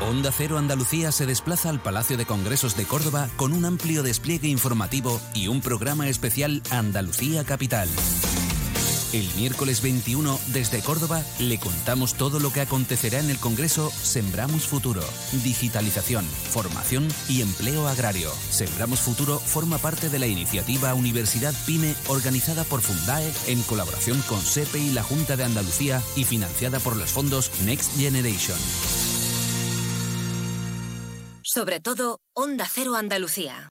Onda Cero Andalucía se desplaza al Palacio de Congresos de Córdoba con un amplio despliegue informativo y un programa especial Andalucía Capital. El miércoles 21, desde Córdoba, le contamos todo lo que acontecerá en el Congreso Sembramos Futuro. Digitalización, formación y empleo agrario. Sembramos Futuro forma parte de la iniciativa Universidad PyME organizada por Fundae en colaboración con SEPE y la Junta de Andalucía y financiada por los fondos Next Generation.
Sobre todo, Onda Cero Andalucía.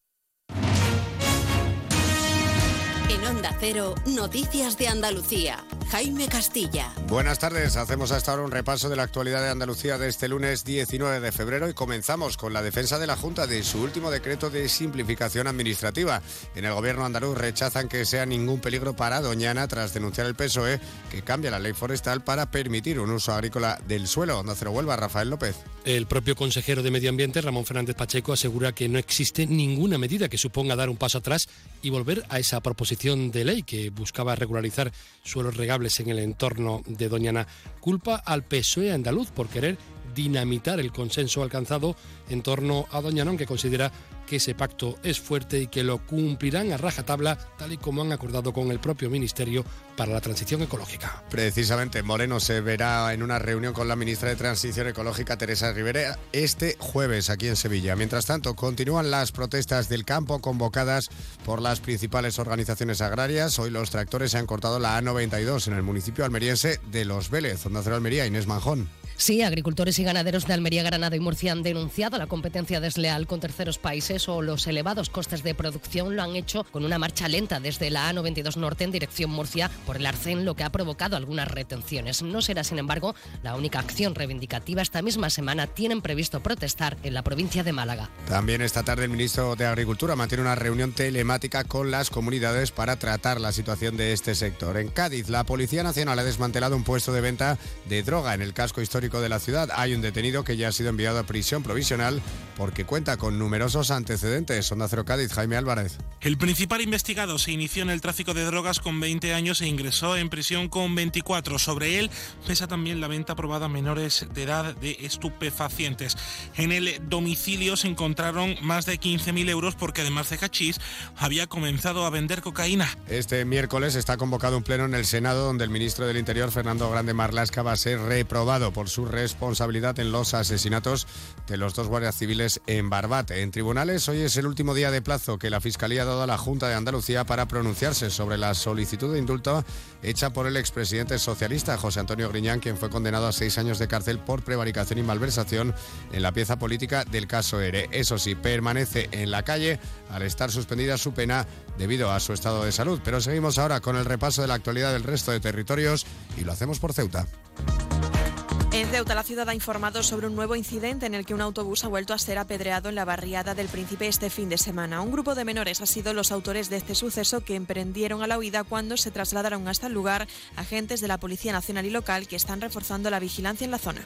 En Onda Cero, Noticias de Andalucía. Jaime Castilla.
Buenas tardes, hacemos hasta ahora un repaso de la actualidad de Andalucía de este lunes 19 de febrero y comenzamos con la defensa de la Junta de su último decreto de simplificación administrativa. En el gobierno andaluz rechazan que sea ningún peligro para Doñana tras denunciar el PSOE que cambia la ley forestal para permitir un uso agrícola del suelo. Onda Cero Huelva, Rafael López.
El propio consejero de Medio Ambiente, Ramón Fernández Pacheco, asegura que no existe ninguna medida que suponga dar un paso atrás y volver a esa proposición de ley que buscaba regularizar suelos regables en el entorno de Doñana. Culpa al PSOE andaluz por querer dinamitar el consenso alcanzado en torno a Doñana, aunque considera que ese pacto es fuerte y que lo cumplirán a rajatabla, tal y como han acordado con el propio Ministerio para la Transición Ecológica.
Precisamente, Moreno se verá en una reunión con la ministra de Transición Ecológica, Teresa Rivera, este jueves aquí en Sevilla. Mientras tanto, continúan las protestas del campo convocadas por las principales organizaciones agrarias. Hoy los tractores se han cortado la A92 en el municipio almeriense de Los Vélez. Onda Cero Almería, Inés Manjón.
Sí, agricultores y ganaderos de Almería, Granada y Murcia han denunciado la competencia desleal con terceros países o los elevados costes de producción lo han hecho con una marcha lenta desde la A92 Norte en dirección Murcia por el arcén, lo que ha provocado algunas retenciones. No será, sin embargo, la única acción reivindicativa. Esta misma semana tienen previsto protestar en la provincia de Málaga.
También esta tarde el ministro de Agricultura mantiene una reunión telemática con las comunidades para tratar la situación de este sector. En Cádiz, la Policía Nacional ha desmantelado un puesto de venta de droga en el casco histórico de la ciudad. Hay un detenido que ya ha sido enviado a prisión provisional porque cuenta con numerosos antecedentes antecedentes. Onda Cero Cádiz, Jaime Álvarez.
El principal investigado se inició en el tráfico de drogas con 20 años e ingresó en prisión con 24. Sobre él pesa también la venta aprobada a menores de edad de estupefacientes. En el domicilio se encontraron más de 15.000 euros porque además de cachís había comenzado a vender cocaína.
Este miércoles está convocado un pleno en el Senado donde el ministro del Interior, Fernando Grande Marlasca, va a ser reprobado por su responsabilidad en los asesinatos de los dos guardias civiles en Barbate. En tribunales, hoy es el último día de plazo que la Fiscalía ha dado a la Junta de Andalucía para pronunciarse sobre la solicitud de indulto hecha por el expresidente socialista José Antonio Griñán, quien fue condenado a seis años de cárcel por prevaricación y malversación en la pieza política del caso ERE. Eso sí, permanece en la calle al estar suspendida su pena debido a su estado de salud. Pero seguimos ahora con el repaso de la actualidad del resto de territorios y lo hacemos por Ceuta.
En la ciudad ha informado sobre un nuevo incidente en el que un autobús ha vuelto a ser apedreado en la barriada del Príncipe este fin de semana. Un grupo de menores ha sido los autores de este suceso que emprendieron a la huida cuando se trasladaron hasta el lugar agentes de la Policía Nacional y Local que están reforzando la vigilancia en la zona.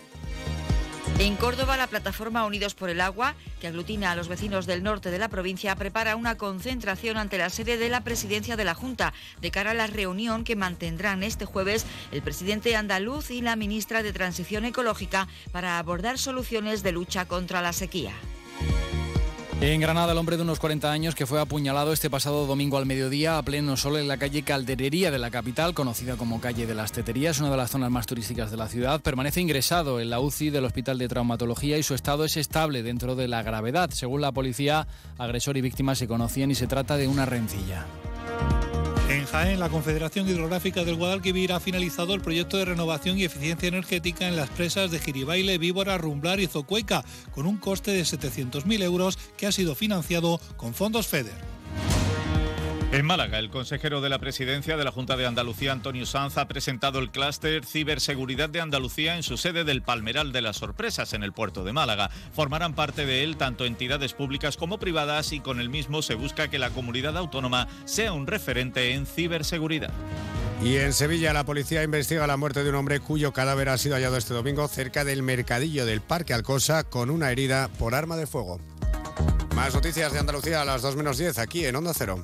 En Córdoba, la plataforma Unidos por el Agua, que aglutina a los vecinos del norte de la provincia, prepara una concentración ante la sede de la presidencia de la Junta de cara a la reunión que mantendrán este jueves el presidente andaluz y la ministra de Transición Ecológica para abordar soluciones de lucha contra la sequía.
En Granada, el hombre de unos 40 años que fue apuñalado este pasado domingo al mediodía a pleno sol en la calle Calderería de la capital, conocida como calle de las Teterías, una de las zonas más turísticas de la ciudad, permanece ingresado en la UCI del Hospital de Traumatología y su estado es estable dentro de la gravedad. Según la policía, agresor y víctima se conocían y se trata de una rencilla.
Jaén, la Confederación Hidrográfica del Guadalquivir ha finalizado el proyecto de renovación y eficiencia energética en las presas de Giribaile, Víbora, Rumblar y Zocueca, con un coste de 700.000 euros que ha sido financiado con fondos FEDER.
En Málaga, el consejero de la presidencia de la Junta de Andalucía, Antonio Sanz, ha presentado el clúster Ciberseguridad de Andalucía en su sede del Palmeral de las Sorpresas, en el puerto de Málaga. Formarán parte de él tanto entidades públicas como privadas y con el mismo se busca que la comunidad autónoma sea un referente en ciberseguridad.
Y en Sevilla la policía investiga la muerte de un hombre cuyo cadáver ha sido hallado este domingo cerca del mercadillo del Parque Alcosa con una herida por arma de fuego. Más noticias de Andalucía a las 2 menos 10 aquí en Onda Cero.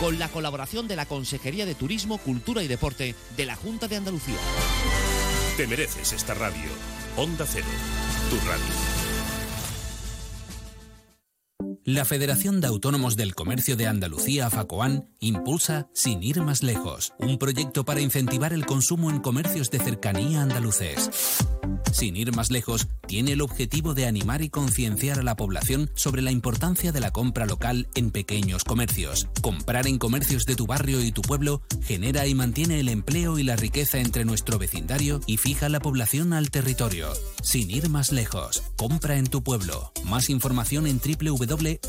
con la colaboración de la Consejería de Turismo, Cultura y Deporte de la Junta de Andalucía.
Te mereces esta radio. Onda Cero, tu radio.
La Federación de Autónomos del Comercio de Andalucía, FACOAN, impulsa Sin ir más lejos, un proyecto para incentivar el consumo en comercios de cercanía andaluces. Sin ir más lejos, tiene el objetivo de animar y concienciar a la población sobre la importancia de la compra local en pequeños comercios. Comprar en comercios de tu barrio y tu pueblo genera y mantiene el empleo y la riqueza entre nuestro vecindario y fija la población al territorio. Sin ir más lejos, compra en tu pueblo. Más información en www.facoan.es.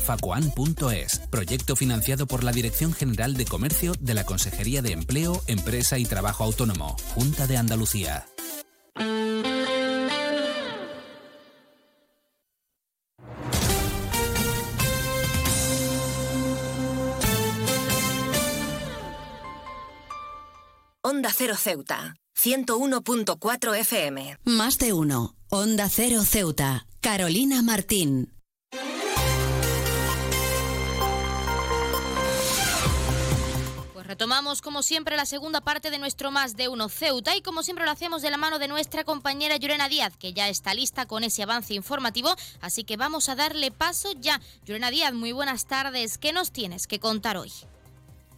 Proyecto financiado por la Dirección General de Comercio de la Consejería de Empleo, Empresa y Trabajo Autónomo, Junta de Andalucía.
Onda Cero Ceuta, 101.4 FM.
Más de uno. Onda Cero Ceuta. Carolina Martín.
Retomamos como siempre la segunda parte de nuestro Más de Uno Ceuta y como siempre lo hacemos de la mano de nuestra compañera Llorena Díaz, que ya está lista con ese avance informativo, así que vamos a darle paso ya. Llorena Díaz, muy buenas tardes, ¿qué nos tienes que contar hoy?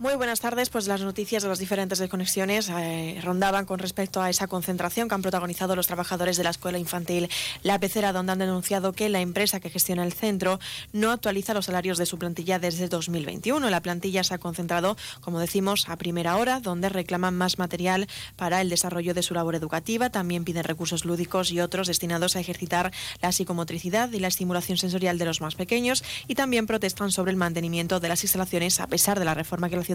Muy buenas tardes. Pues las noticias de las diferentes desconexiones eh, rondaban con respecto a esa concentración que han protagonizado los trabajadores de la escuela infantil La Pecera, donde han denunciado que la empresa que gestiona el centro no actualiza los salarios de su plantilla desde 2021. La plantilla se ha concentrado, como decimos, a primera hora, donde reclaman más material para el desarrollo de su labor educativa. También piden recursos lúdicos y otros destinados a ejercitar la psicomotricidad y la estimulación sensorial de los más pequeños. Y también protestan sobre el mantenimiento de las instalaciones a pesar de la reforma que la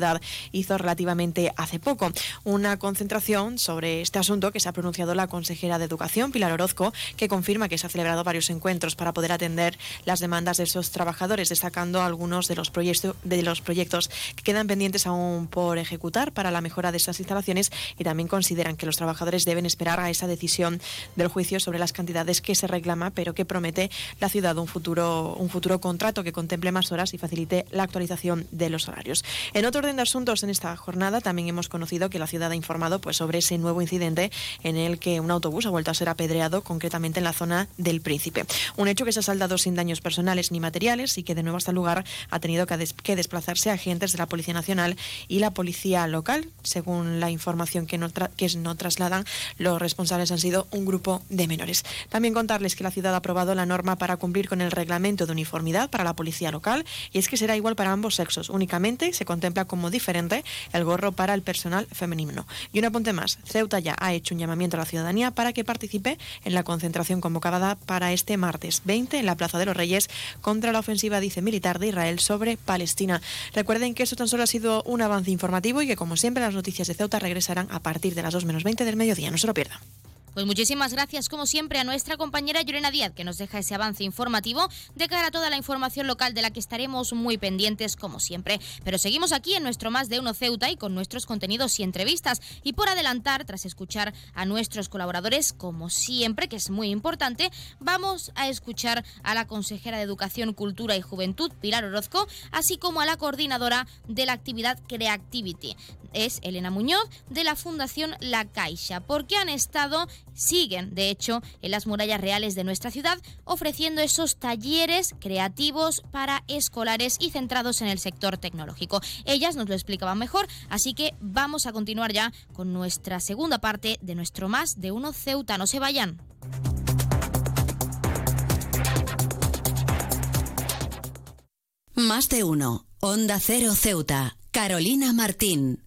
hizo relativamente hace poco. Una concentración sobre este asunto que se ha pronunciado la consejera de Educación, Pilar Orozco, que confirma que se ha celebrado varios encuentros para poder atender las demandas de esos trabajadores, destacando algunos de los, proyectos, de los proyectos que quedan pendientes aún por ejecutar para la mejora de esas instalaciones y también consideran que los trabajadores deben esperar a esa decisión del juicio sobre las cantidades que se reclama, pero que promete la ciudad un futuro, un futuro contrato que contemple más horas y facilite la actualización de los horarios. En otro de asuntos en esta jornada también hemos conocido que la ciudad ha informado pues, sobre ese nuevo incidente en el que un autobús ha vuelto a ser apedreado, concretamente en la zona del Príncipe. Un hecho que se ha saldado sin daños personales ni materiales y que de nuevo hasta el lugar ha tenido que, desplazarse agentes de la Policía Nacional y la Policía Local. Según la información que no, que no trasladan, los responsables han sido un grupo de menores. También contarles que la ciudad ha aprobado la norma para cumplir con el reglamento de uniformidad para la Policía Local y es que será igual para ambos sexos. Únicamente se contempla como diferente el gorro para el personal femenino. Y un apunte más, Ceuta ya ha hecho un llamamiento a la ciudadanía para que participe en la concentración convocada para este martes 20 en la Plaza de los Reyes contra la ofensiva, dice militar, de Israel sobre Palestina. Recuerden que esto tan solo ha sido un avance informativo y que como siempre las noticias de Ceuta regresarán a partir de las 2 menos 20 del mediodía. No se lo pierdan.
Pues muchísimas gracias, como siempre, a nuestra compañera Llorena Díaz, que nos deja ese avance informativo de cara a toda la información local de la que estaremos muy pendientes, como siempre. Pero seguimos aquí en nuestro Más de Uno Ceuta y con nuestros contenidos y entrevistas. Y por adelantar, tras escuchar a nuestros colaboradores, como siempre, que es muy importante, vamos a escuchar a la consejera de Educación, Cultura y Juventud, Pilar Orozco, así como a la coordinadora de la actividad Creativity. Es Elena Muñoz, de la Fundación La Caixa, porque han estado siguen, de hecho, en las murallas reales de nuestra ciudad, ofreciendo esos talleres creativos para escolares y centrados en el sector tecnológico. Ellas nos lo explicaban mejor, así que vamos a continuar ya con nuestra segunda parte de nuestro Más de Uno Ceuta. No se vayan.
Más de uno. Onda Cero Ceuta. Carolina Martín.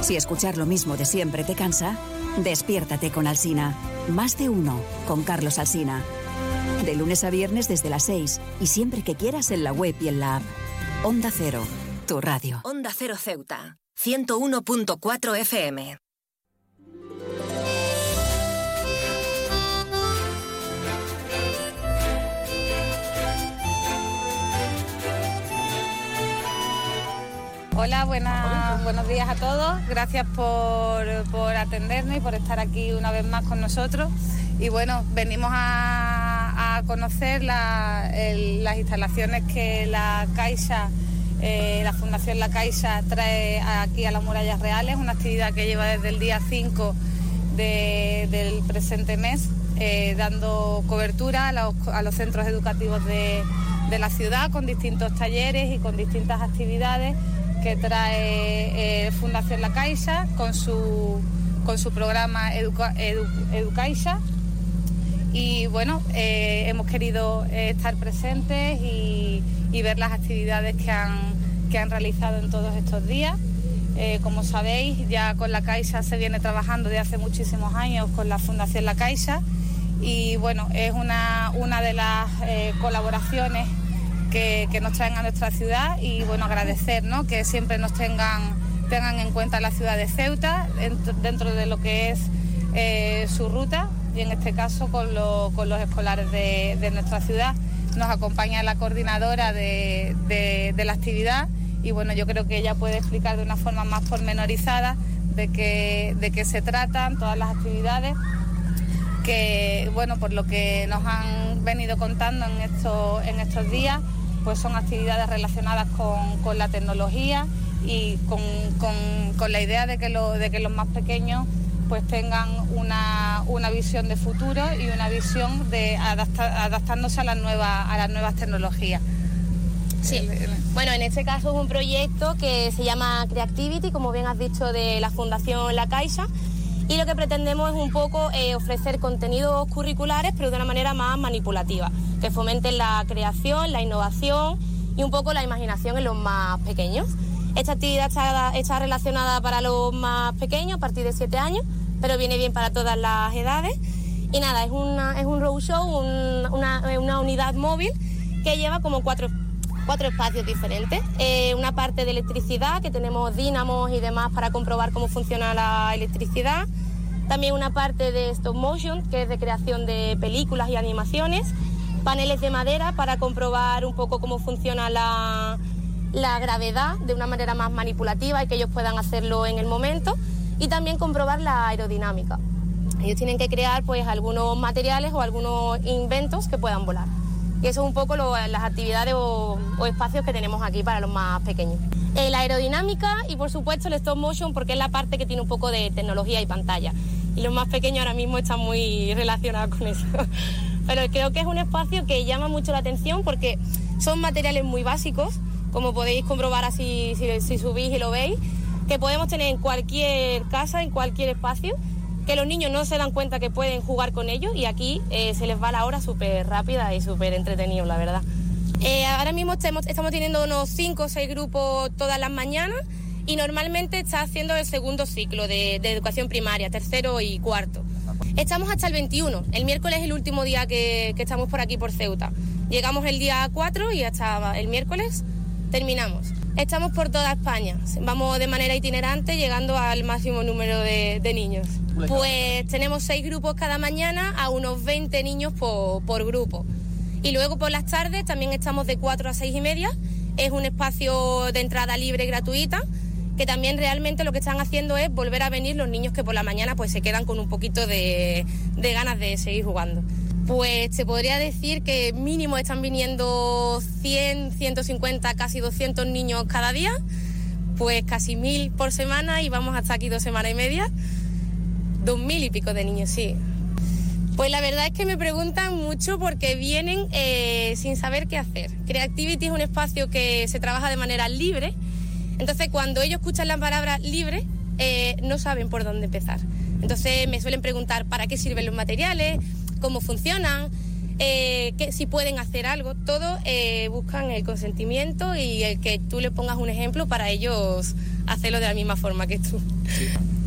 Si escuchar lo mismo de siempre te cansa, despiértate con Alsina. Más de uno con Carlos Alsina. De lunes a viernes desde las 6 y siempre que quieras en la web y en la app. Onda Cero, tu radio.
Onda Cero Ceuta, 101.4 FM.
Hola, buenos días a todos. Gracias por, atendernos y por estar aquí una vez más con nosotros. Y bueno, venimos a, conocer las instalaciones que la Caixa, eh, la Fundación La Caixa trae aquí a las murallas reales, una actividad que lleva desde el día 5 del presente mes, eh, dando cobertura a los, centros educativos de la ciudad con distintos talleres y con distintas actividades que trae eh, Fundación La Caixa con su, con su programa Educa, Educaixa. Y bueno, eh, hemos querido eh, estar presentes y, ver las actividades que han, que han realizado en todos estos días. como sabéis, ya con la Caixa se viene trabajando desde hace muchísimos años con la Fundación La Caixa y bueno, es una, una de las colaboraciones que, nos traen a nuestra ciudad y bueno, agradecer que siempre nos tengan, tengan en cuenta la ciudad de Ceuta dentro de lo que es eh, su ruta y en este caso con, los escolares de, nuestra ciudad. Nos acompaña la coordinadora de, la actividad y bueno, yo creo que ella puede explicar de una forma más pormenorizada de qué, de qué se tratan todas las actividades que, bueno, por lo que nos han venido contando en, estos, en estos días, pues son actividades relacionadas con, la tecnología y con, la idea de que, de que los más pequeños pues tengan una, visión de futuro y una visión de adaptándose a las, nuevas, a las nuevas tecnologías.
Sí, bueno, en este caso es un proyecto que se llama Creativity, como bien has dicho, de la Fundación La Caixa. Y lo que pretendemos es un poco eh, ofrecer contenidos curriculares, pero de una manera más manipulativa, que fomenten la creación, la innovación y un poco la imaginación en los más pequeños. Esta actividad está, relacionada para los más pequeños, a partir de 7 años, pero viene bien para todas las edades. Y nada, es, una, es un roadshow, una, una unidad móvil que lleva como cuatro cuatro espacios diferentes. Eh, una parte de electricidad, que tenemos dínamos y demás para comprobar cómo funciona la electricidad. También una parte de stop motion, que es de creación de películas y animaciones. Paneles de madera para comprobar un poco cómo funciona la, la gravedad de una manera más manipulativa y que ellos puedan hacerlo en el momento. Y también comprobar la aerodinámica. Ellos tienen que crear pues algunos materiales o algunos inventos que puedan volar. Y eso es un poco las actividades o, espacios que tenemos aquí para los más pequeños. Eh, la aerodinámica y por supuesto el stop motion porque es la parte que tiene un poco de tecnología y pantalla. Y los más pequeños ahora mismo están muy relacionados con eso. Pero creo que es un espacio que llama mucho la atención porque son materiales muy básicos, como podéis comprobar así si, si subís y lo veis, que podemos tener en cualquier casa, en cualquier espacio que los niños no se dan cuenta que pueden jugar con ellos y aquí eh, se les va la hora súper rápida y súper entretenido, la verdad. Eh, ahora mismo estamos, estamos teniendo unos 5 o 6 grupos todas las mañanas y normalmente está haciendo el segundo ciclo de, educación primaria, tercero y cuarto. Estamos hasta el 21, el miércoles es el último día que, que estamos por aquí por Ceuta. Llegamos el día 4 y hasta el miércoles terminamos. Estamos por toda España, vamos de manera itinerante llegando al máximo número de, niños. Pues tenemos seis grupos cada mañana a unos 20 niños por, grupo. Y luego por las tardes también estamos de 4 a 6 y media. Es un espacio de entrada libre y gratuita que también realmente lo que están haciendo es volver a venir los niños que por la mañana pues se quedan con un poquito de ganas de seguir jugando. Pues se podría decir que mínimo están viniendo 100, 150, casi 200 niños cada día, pues casi mil por semana y vamos hasta aquí dos semanas y media. Dos mil y pico de niños, sí. Pues la verdad es que me preguntan mucho porque vienen eh, sin saber qué hacer. Creativity es un espacio que se trabaja de manera libre, entonces cuando ellos escuchan la palabra libre eh, no saben por dónde empezar. Entonces me suelen preguntar para qué sirven los materiales, cómo funcionan, eh, que, si pueden hacer algo. Todo eh, buscan el consentimiento y el que tú le pongas un ejemplo para ellos hacerlo de la misma forma que tú.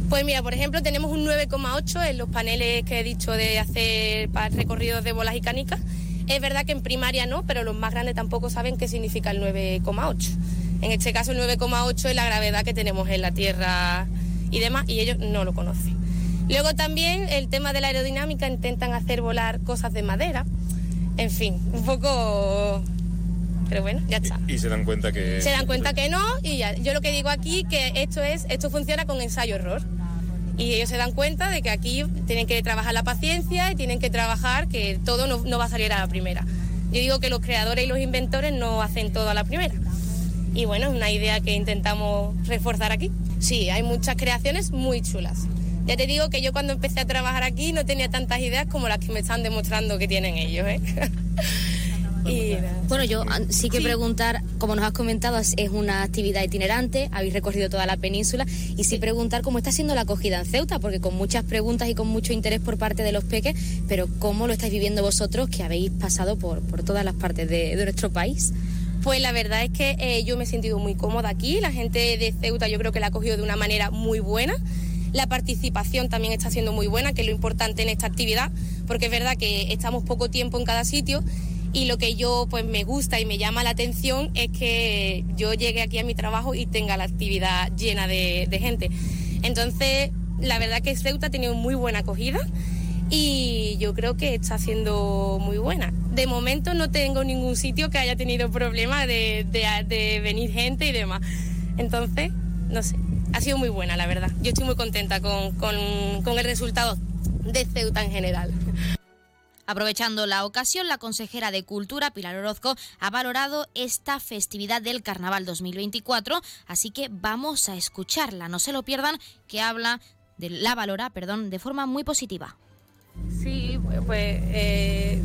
Pues mira, por ejemplo, tenemos un 9,8 en los paneles que he dicho de hacer recorridos de bolas y canicas. Es verdad que en primaria no, pero los más grandes tampoco saben qué significa el 9,8. En este caso el 9,8 es la gravedad que tenemos en la Tierra y demás, y ellos no lo conocen. Luego también el tema de la aerodinámica, intentan hacer volar cosas de madera. En fin, un poco... Pero bueno, ya está.
Y, se dan cuenta que...
Se dan cuenta que no y ya. Yo lo que digo aquí que esto es, esto funciona con ensayo-error. Y ellos se dan cuenta de que aquí tienen que trabajar la paciencia y tienen que trabajar que todo no, no va a salir a la primera. Yo digo que los creadores y los inventores no hacen todo a la primera. Y bueno, es una idea que intentamos reforzar aquí. Sí, hay muchas creaciones muy chulas. Ya te digo que yo cuando empecé a trabajar aquí no tenía tantas ideas como las que me están demostrando que tienen ellos. ¿eh?
bueno, yo sí que preguntar, como nos has comentado, es una actividad itinerante, habéis recorrido toda la península, y sí, preguntar cómo está siendo la acogida en Ceuta, porque con muchas preguntas y con mucho interés por parte de los peques, pero cómo lo estáis viviendo vosotros que habéis pasado por, por todas las partes de, nuestro país.
Pues la verdad es que eh, yo me he sentido muy cómoda aquí, la gente de Ceuta yo creo que la ha cogido de una manera muy buena. La participación también está siendo muy buena, que es lo importante en esta actividad, porque es verdad que estamos poco tiempo en cada sitio y lo que yo pues me gusta y me llama la atención es que yo llegue aquí a mi trabajo y tenga la actividad llena de, gente. Entonces, la verdad que Ceuta ha tenido muy buena acogida y yo creo que está siendo muy buena. de momento no tengo ningún sitio que haya tenido problema de, venir gente y demás. Entonces, no sé, ha sido muy buena, la verdad. Yo estoy muy contenta con, con el resultado de Ceuta en general.
Aprovechando la ocasión, la consejera de Cultura, Pilar Orozco, ha valorado esta festividad del Carnaval 2024, así que vamos a escucharla. No se lo pierdan, que habla de la valora, perdón, de forma muy positiva.
Sí, pues eh,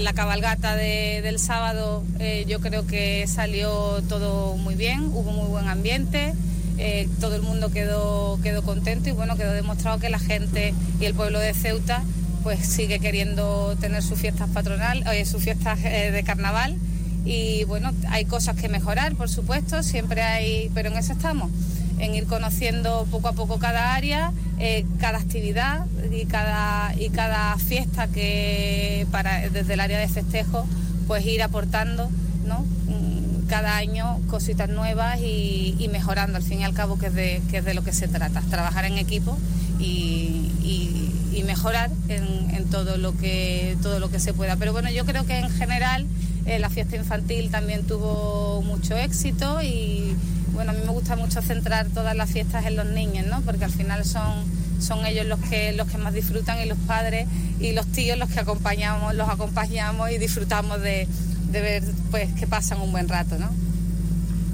la cabalgata del sábado eh, yo creo que salió todo muy bien, hubo muy buen ambiente. Eh, todo el mundo quedó, quedó contento y bueno, quedó demostrado que la gente y el pueblo de Ceuta pues sigue queriendo tener sus fiestas patronal, eh, sus fiestas eh, de carnaval y bueno, hay cosas que mejorar, por supuesto, siempre hay, pero en eso estamos, en ir conociendo poco a poco cada área, eh, cada actividad y cada, y cada fiesta que para, desde el área de festejo, pues ir aportando, ¿no? Cada año cositas nuevas y, mejorando, al fin y al cabo, que es de, que es de lo que se trata, trabajar en equipo y y mejorar en, todo, lo que, todo lo que se pueda. Pero bueno, yo creo que en general eh, la fiesta infantil también tuvo mucho éxito y bueno, a mí me gusta mucho centrar todas las fiestas en los niños, ¿no? Porque al final son, son ellos los que, los que más disfrutan y los padres y los tíos los que acompañamos, los acompañamos y disfrutamos de, ver pues que pasan un buen rato, ¿no?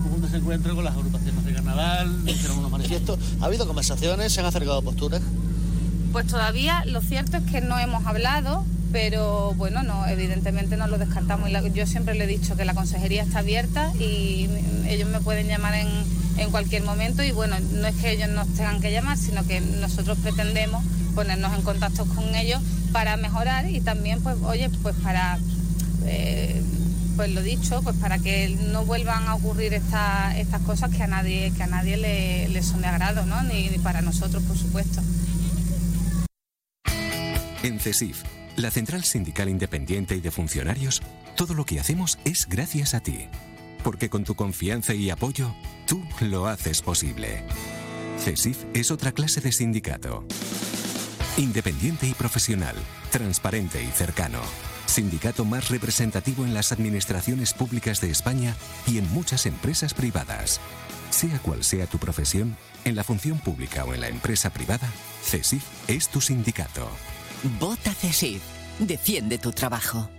¿Cómo se encuentra con las agrupaciones de carnaval? Hicieron unos manifiestos. ¿Ha habido conversaciones? ¿Se han acercado posturas?
Pues todavía lo cierto es que no hemos hablado, pero bueno, no, evidentemente no lo descartamos. yo siempre le he dicho que la consejería está abierta y ellos me pueden llamar en, en cualquier momento y bueno, no es que ellos nos tengan que llamar, sino que nosotros pretendemos ponernos en contacto con ellos para mejorar y también, pues, oye, pues para, eh, pues lo dicho, pues para que no vuelvan a ocurrir estas cosas que a nadie, que a nadie le, son de agrado, ¿no? ni para nosotros, por supuesto.
En CESIF, la Central Sindical Independiente y de Funcionarios, todo lo que hacemos es gracias a ti. Porque con tu confianza y apoyo, tú lo haces posible. CESIF es otra clase de sindicato. Independiente y profesional, transparente y cercano. Sindicato más representativo en las administraciones públicas de España y en muchas empresas privadas. Sea cual sea tu profesión, en la función pública o en la empresa privada, CESIF es tu sindicato.
Vota CESIF. Defiende tu trabajo.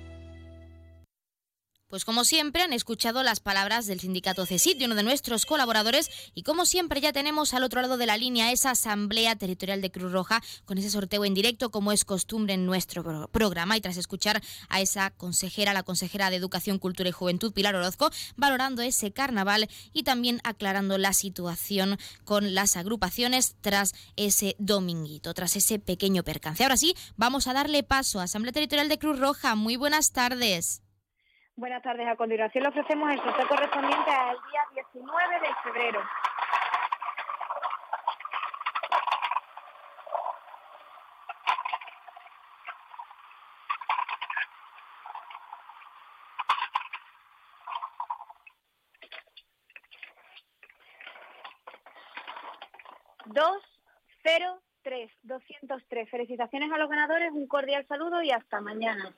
Pues como siempre han escuchado las palabras del sindicato CESIT, de uno de nuestros colaboradores, y como siempre ya tenemos al otro lado de la línea esa asamblea territorial de Cruz Roja con ese sorteo en directo como es costumbre en nuestro programa y tras escuchar a esa consejera, la consejera de Educación, Cultura y Juventud, Pilar Orozco, valorando ese carnaval y también aclarando la situación con las agrupaciones tras ese dominguito, tras ese pequeño percance. Ahora sí, vamos a darle paso a Asamblea Territorial de Cruz Roja. Muy buenas tardes.
Buenas tardes. A continuación le ofrecemos el sorteo correspondiente al día 19 de febrero. Dos, cero, tres, doscientos tres. Felicitaciones a los ganadores, un cordial saludo y hasta mañana.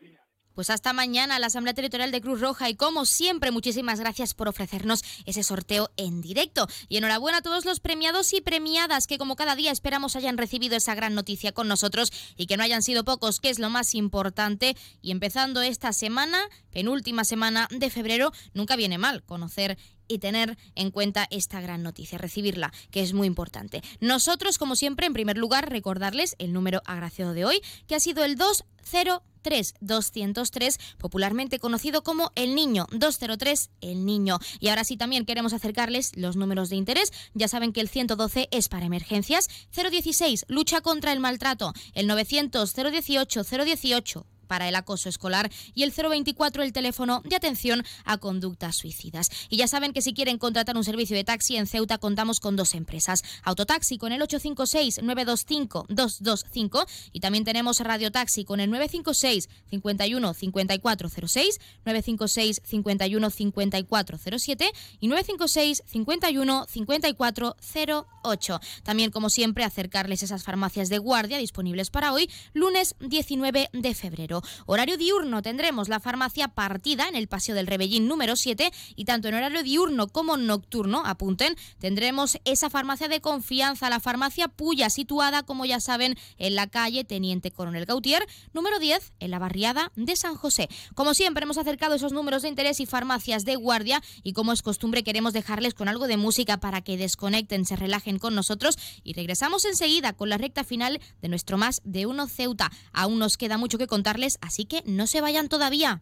Pues hasta mañana la Asamblea Territorial de Cruz Roja y como siempre muchísimas gracias por ofrecernos ese sorteo en directo. Y enhorabuena a todos los premiados y premiadas que como cada día esperamos hayan recibido esa gran noticia con nosotros y que no hayan sido pocos, que es lo más importante. Y empezando esta semana, penúltima semana de febrero, nunca viene mal conocer y tener en cuenta esta gran noticia, recibirla, que es muy importante. Nosotros, como siempre, en primer lugar, recordarles el número agraciado de hoy, que ha sido el 203 203, popularmente conocido como el niño, 203 el niño. Y ahora sí también queremos acercarles los números de interés. Ya saben que el 112 es para emergencias, 016 lucha contra el maltrato, el 900 018 018 para el acoso escolar y el 024 el teléfono de atención a conductas suicidas. Y ya saben que si quieren contratar un servicio de taxi en Ceuta contamos con dos empresas. Autotaxi con el 856-925-225 y también tenemos Radio Taxi con el 956 51 5406, 956 51 5407 y 956 51 5408. También como siempre acercarles esas farmacias de guardia disponibles para hoy, lunes 19 de febrero. Horario diurno tendremos la farmacia partida en el Paseo del Rebellín número 7 y tanto en horario diurno como nocturno, apunten, tendremos esa farmacia de confianza, la farmacia Puya, situada, como ya saben, en la calle Teniente Coronel Gautier, número 10, en la barriada de San José. Como siempre, hemos acercado esos números de interés y farmacias de guardia y como es costumbre, queremos dejarles con algo de música para que desconecten, se relajen con nosotros y regresamos enseguida con la recta final de nuestro más de uno Ceuta. Aún nos queda mucho que contarles, así que no se vayan todavía.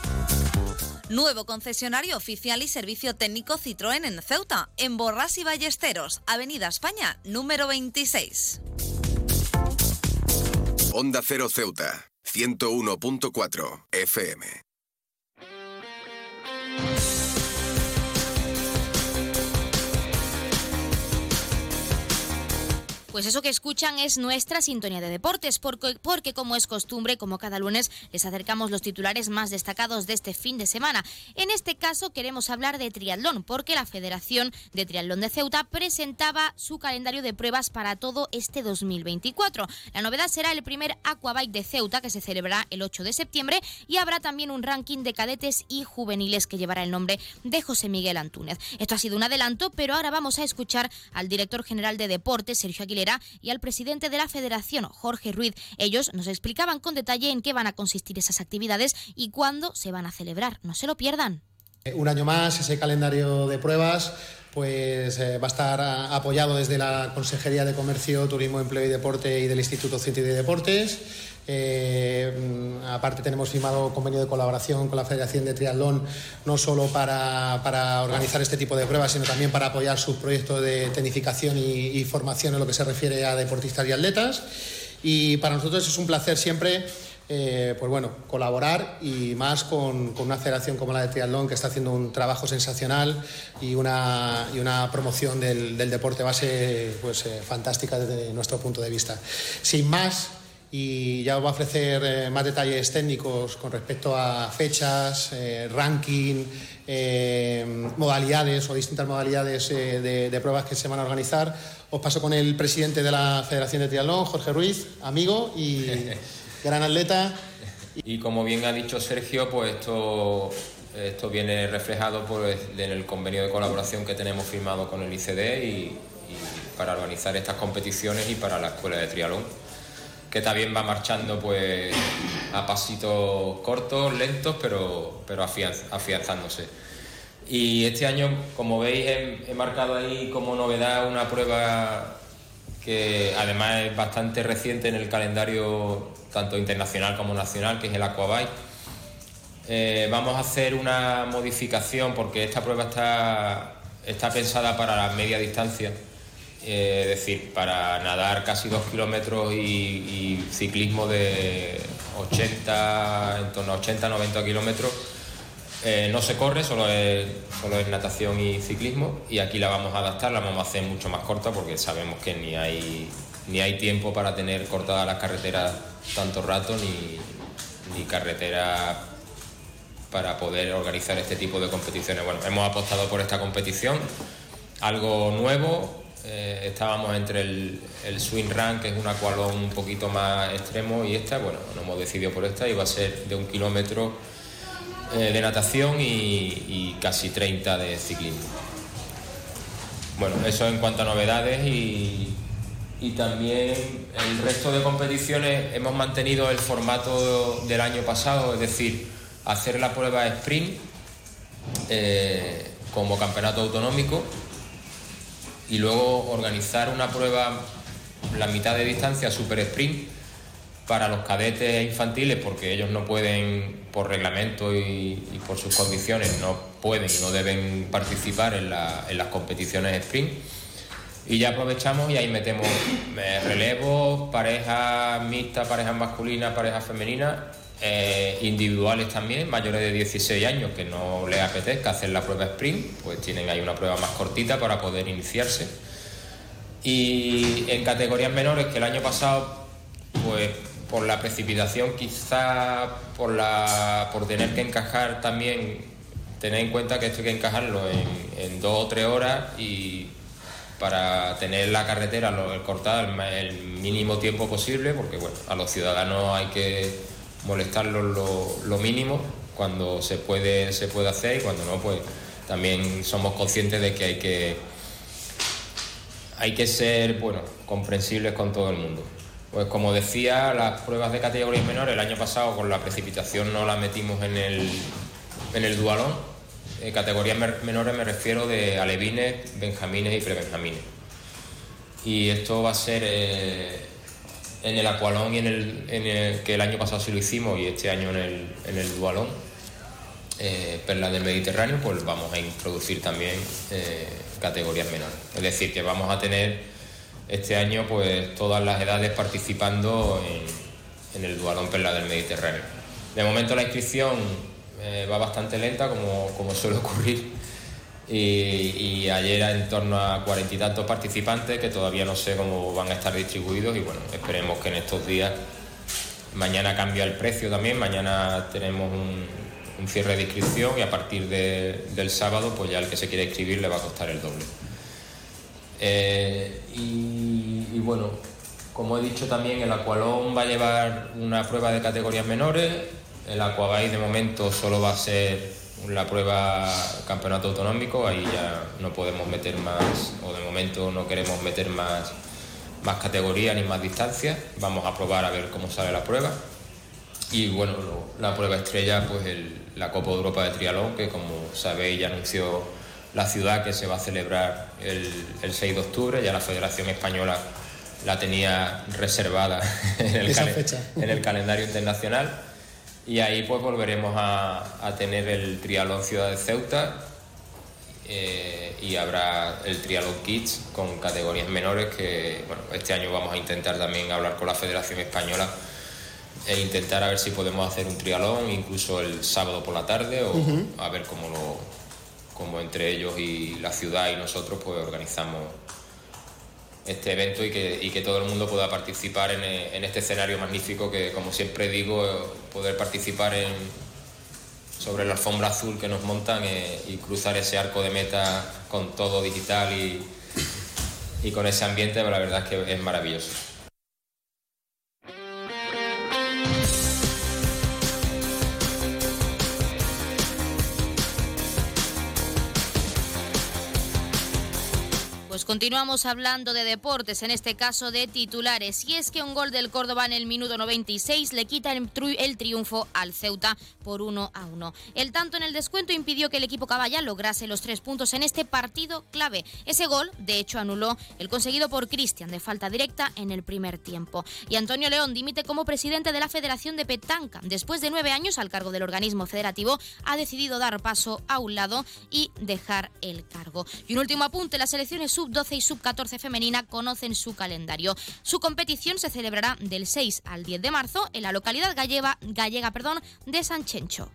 Nuevo concesionario oficial y servicio técnico Citroën en Ceuta, en Borras y Ballesteros, Avenida España, número 26.
Onda Cero Ceuta, 101.4 FM.
Pues eso que escuchan es nuestra sintonía de deportes, porque, porque como es costumbre, como cada lunes, les acercamos los titulares más destacados de este fin de semana. En este caso queremos hablar de triatlón, porque la Federación de Triatlón de Ceuta presentaba su calendario de pruebas para todo este 2024. La novedad será el primer Aquabike de Ceuta, que se celebrará el 8 de septiembre, y habrá también un ranking de cadetes y juveniles que llevará el nombre de José Miguel Antúnez. Esto ha sido un adelanto, pero ahora vamos a escuchar al director general de deportes, Sergio Aguilera, y al presidente de la Federación, Jorge Ruiz. Ellos nos explicaban con detalle en qué van a consistir esas actividades y cuándo se van a celebrar. No se lo pierdan.
Un año más, ese calendario de pruebas pues eh, va a estar apoyado desde la Consejería de Comercio, Turismo, Empleo y Deporte y del Instituto Científico de Deportes. Eh, mm, aparte tenemos firmado convenio de colaboración con la Federación de Triatlón, no solo para, organizar este tipo de pruebas, sino también para apoyar sus proyectos de tecnificación y, formación en lo que se refiere a deportistas y atletas. Y para nosotros es un placer siempre eh, pues bueno, colaborar y más con, una federación como la de Triatlón que está haciendo un trabajo sensacional y una, promoción del, del deporte base pues, eh, fantástica desde nuestro punto de vista. Sin más, y ya os va a ofrecer eh, más detalles técnicos con respecto a fechas, eh, ranking, eh, modalidades o distintas modalidades eh, de, de pruebas que se van a organizar. Os paso con el presidente de la Federación de Triatlón, Jorge Ruiz, amigo y gran atleta.
Y como bien ha dicho Sergio, pues esto, esto viene reflejado pues, en el convenio de colaboración que tenemos firmado con el ICD y, y para organizar estas competiciones y para la escuela de triatlón, que también va marchando pues a pasitos cortos, lentos, pero, pero afianz- afianzándose. Y este año, como veis, he, he marcado ahí como novedad una prueba que además es bastante reciente en el calendario tanto internacional como nacional, que es el Aquabike. Eh, vamos a hacer una modificación porque esta prueba está, está pensada para la media distancia, eh, es decir, para nadar casi dos kilómetros y, ciclismo de 80, en torno a 80-90 kilómetros. Eh, no se corre, solo es, solo es natación y ciclismo y aquí la vamos a adaptar, la vamos a hacer mucho más corta porque sabemos que ni hay ni hay tiempo para tener cortadas las carreteras tanto rato ni, ni carretera para poder organizar este tipo de competiciones. Bueno, hemos apostado por esta competición, algo nuevo. Eh, estábamos entre el, el swing run, que es un aqualón un poquito más extremo, y esta, bueno, nos hemos decidido por esta y va a ser de un kilómetro eh, de natación y, y casi 30 de ciclismo. Bueno, eso en cuanto a novedades y, y también el resto de competiciones hemos mantenido el formato del año pasado, es decir, hacer la prueba sprint eh, como campeonato autonómico y luego organizar una prueba la mitad de distancia super sprint para los cadetes infantiles porque ellos no pueden por reglamento y, por sus condiciones no pueden y no deben participar en las competiciones sprint. Y ya aprovechamos y ahí metemos eh, relevos, parejas mixtas, parejas masculinas, parejas femeninas, eh, individuales también, mayores de 16 años que no les apetezca hacer la prueba sprint, pues tienen ahí una prueba más cortita para poder iniciarse. Y en categorías menores que el año pasado, pues por la precipitación, quizá por, la, por tener que encajar también, tener en cuenta que esto hay que encajarlo en, dos o tres horas y para tener la carretera cortada el, el mínimo tiempo posible, porque bueno, a los ciudadanos hay que molestarlos lo, mínimo cuando se puede, se puede hacer y cuando no, pues también somos conscientes de que hay que hay que ser bueno, comprensibles con todo el mundo. Pues como decía, las pruebas de categorías menores el año pasado con la precipitación no la metimos en el, en el dualón. Eh, categorías menores me refiero de alevines, benjamines y prebenjamines. Y esto va a ser eh, en el acualón y en el, en el- que el año pasado sí lo hicimos y este año en el, en el dualón. Eh, perlas del Mediterráneo, pues vamos a introducir también eh, categorías menores. Es decir, que vamos a tener este año pues todas las edades participando en, en el Dualón Perla del Mediterráneo. De momento la inscripción eh, va bastante lenta, como, como suele ocurrir, y, y ayer en torno a cuarenta y tantos participantes que todavía no sé cómo van a estar distribuidos y bueno, esperemos que en estos días, mañana cambia el precio también, mañana tenemos un, cierre de inscripción y a partir de- del sábado pues ya el que se quiere inscribir le va a costar el doble. Eh, y, bueno, como he dicho también, el Aqualón va a llevar una prueba de categorías menores, el Aquabike de momento solo va a ser la prueba campeonato autonómico, ahí ya no podemos meter más, o de momento no queremos meter más, más categorías ni más distancias, vamos a probar a ver cómo sale la prueba. Y bueno, lo- la prueba estrella, pues el- la Copa Europa de Trialón, que como sabéis ya anunció la ciudad que se va a celebrar el, el 6 de octubre, ya la Federación Española la tenía reservada en el, en el calendario internacional. Y ahí pues volveremos a, a tener el Trialón Ciudad de Ceuta eh, y habrá el Trialón Kids con categorías menores que bueno, este año vamos a intentar también hablar con la Federación Española e intentar a ver si podemos hacer un trialón incluso el sábado por la tarde o a ver cómo lo cómo entre ellos y la ciudad y nosotros pues organizamos este evento y que, y que todo el mundo pueda participar en, en este escenario magnífico que como siempre digo poder participar en sobre la alfombra azul que nos montan eh, y cruzar ese arco de meta con todo digital y, y con ese ambiente la verdad es que es maravilloso.
Pues continuamos hablando de deportes, en este caso de titulares. Y es que un gol del Córdoba en el minuto 96 le quita el, triunfo al Ceuta por 1 a 1. El tanto en el descuento impidió que el equipo caballa lograse los tres puntos en este partido clave. Ese gol, de hecho, anuló el conseguido por Cristian de falta directa en el primer tiempo. Y Antonio León dimite como presidente de la Federación de Petanca. Después de nueve años al cargo del organismo federativo, ha decidido dar paso a un lado y dejar el cargo. Y un último apunte, las selecciones sub-12 y sub-14 femenina conocen su calendario. Su competición se celebrará del 6 al 10 de marzo en la localidad gallega, gallega perdón, de Sanchencho.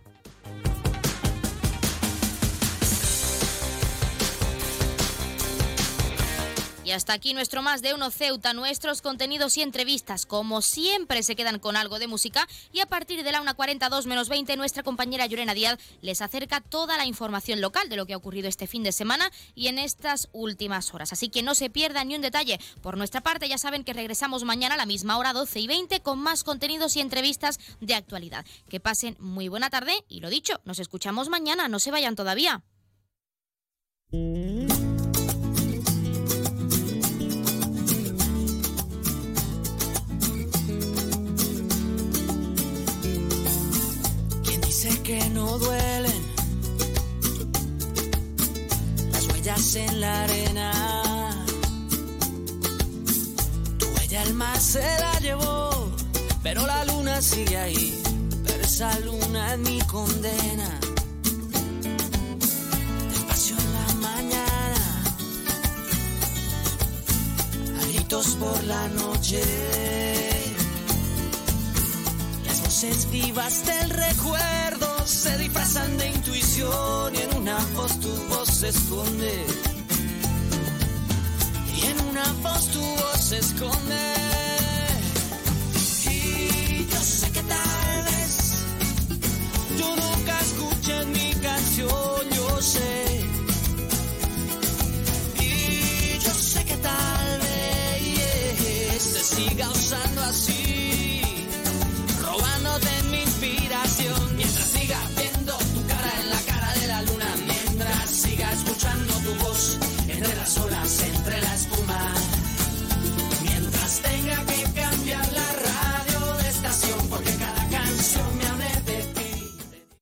Y hasta aquí nuestro más de uno Ceuta. Nuestros contenidos y entrevistas, como siempre, se quedan con algo de música. Y a partir de la 1.42 menos 20, nuestra compañera Llorena Díaz les acerca toda la información local de lo que ha ocurrido este fin de semana y en estas últimas horas. Así que no se pierdan ni un detalle. Por nuestra parte, ya saben que regresamos mañana a la misma hora, 12 y 20, con más contenidos y entrevistas de actualidad. Que pasen muy buena tarde y lo dicho, nos escuchamos mañana. No se vayan todavía.
Que no duelen las huellas en la arena? Tu huella el mar se la llevó, pero la luna sigue ahí. Pero esa luna es mi condena. Despacio en la mañana, a gritos por la noche. Las voces vivas del recuerdo se disfrazan de intuición y en una voz tu voz se esconde. Y en una voz tu voz se esconde.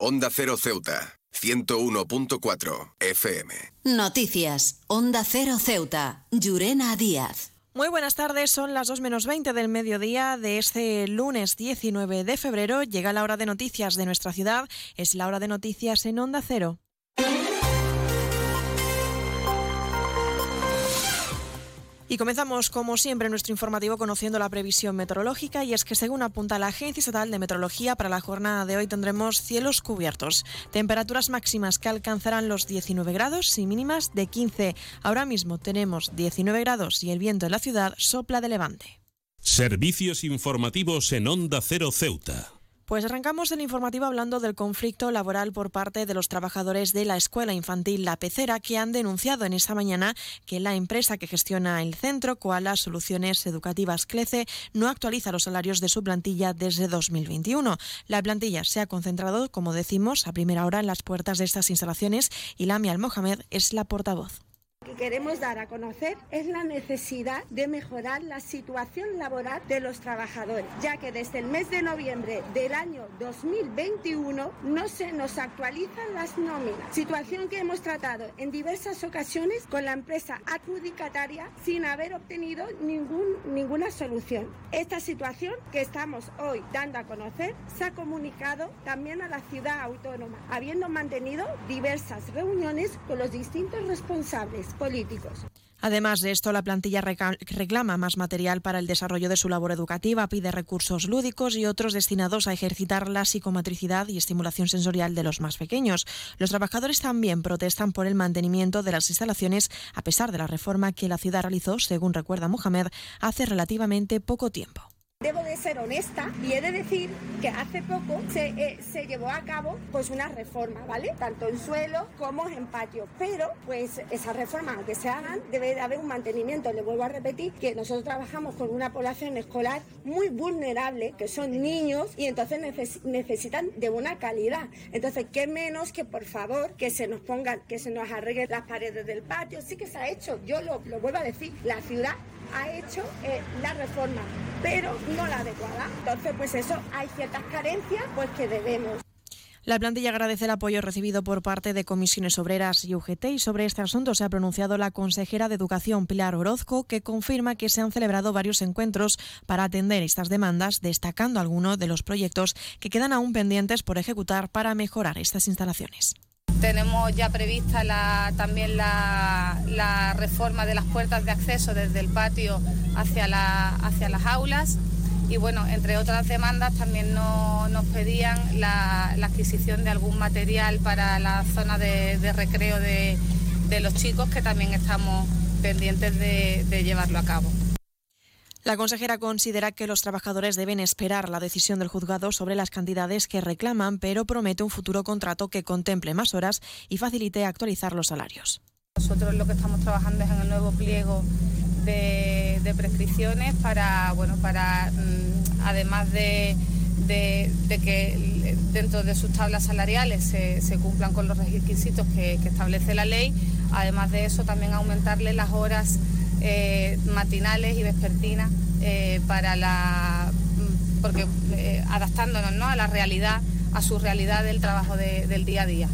Onda Cero Ceuta, 101.4 FM.
Noticias. Onda Cero Ceuta. Llurena Díaz.
Muy buenas tardes, son las 2 menos 20 del mediodía de este lunes 19 de febrero. Llega la hora de noticias de nuestra ciudad, es la hora de noticias en Onda Cero. Y comenzamos, como siempre, nuestro informativo conociendo la previsión meteorológica y es que según apunta la Agencia Estatal de Meteorología, para la jornada de hoy tendremos cielos cubiertos, temperaturas máximas que alcanzarán los 19 grados y mínimas de 15. Ahora mismo tenemos 19 grados y el viento en la ciudad sopla de levante.
Servicios informativos en Onda Cero Ceuta.
Pues arrancamos el informativo hablando del conflicto laboral por parte de los trabajadores de la escuela infantil La Pecera que han denunciado en esta mañana que la empresa que gestiona el centro, Koala Soluciones Educativas Clece, no actualiza los salarios de su plantilla desde 2021. La plantilla se ha concentrado, como decimos, a primera hora en las puertas de estas instalaciones y Lami Al-Mohamed es la portavoz
que queremos dar a conocer es la necesidad de mejorar la situación laboral de los trabajadores, ya que desde el mes de noviembre del año 2021 no se nos actualizan las nóminas, situación que hemos tratado en diversas ocasiones con la empresa adjudicataria sin haber obtenido ningún, ninguna solución. Esta situación que estamos hoy dando a conocer se ha comunicado también a la ciudad autónoma, habiendo mantenido diversas reuniones con los distintos responsables políticos.
Además de esto, la plantilla reclama más material para el desarrollo de su labor educativa, pide recursos lúdicos y otros destinados a ejercitar la psicomatricidad y estimulación sensorial de los más pequeños. Los trabajadores también protestan por el mantenimiento de las instalaciones a pesar de la reforma que la ciudad realizó, según recuerda Mohamed, hace relativamente poco tiempo.
Debo de ser honesta y he de decir que hace poco se, eh, se, llevó a cabo pues una reforma, ¿vale? Tanto en suelo como en patio. Pero pues esa reforma, aunque se hagan, debe de haber un mantenimiento. Le vuelvo a repetir que nosotros trabajamos con una población escolar muy vulnerable, que son niños y entonces neces necesitan de buena calidad. Entonces, ¿qué menos que por favor que se nos pongan, que se nos arreglen las paredes del patio? Sí que se ha hecho, yo lo, lo vuelvo a decir, la ciudad ha hecho eh, la reforma, pero no la adecuada. Entonces, pues eso, hay ciertas carencias pues que debemos.
La plantilla agradece el apoyo recibido por parte de comisiones obreras y UGT y sobre este asunto se ha pronunciado la consejera de Educación Pilar Orozco que confirma que se han celebrado varios encuentros para atender estas demandas, destacando algunos de los proyectos que quedan aún pendientes por ejecutar para mejorar estas instalaciones.
Tenemos ya prevista también la, reforma de las puertas de acceso desde el patio hacia, la, hacia las aulas y bueno, entre otras demandas también no, nos pedían la, adquisición de algún material para la zona de, recreo de, los chicos que también estamos pendientes de llevarlo a cabo.
La consejera considera que los trabajadores deben esperar la decisión del juzgado sobre las cantidades que reclaman, pero promete un futuro contrato que contemple más horas y facilite actualizar los salarios.
Nosotros lo que estamos trabajando es en el nuevo pliego de, prescripciones para, bueno, para mm, además de, que dentro de sus tablas salariales se, cumplan con los requisitos que, establece la ley, además de eso también aumentarle las horas eh, matinales y vespertinas eh, para la mm, porque eh, adaptándonos ¿no? a la realidad, a su realidad del trabajo de, del día a día.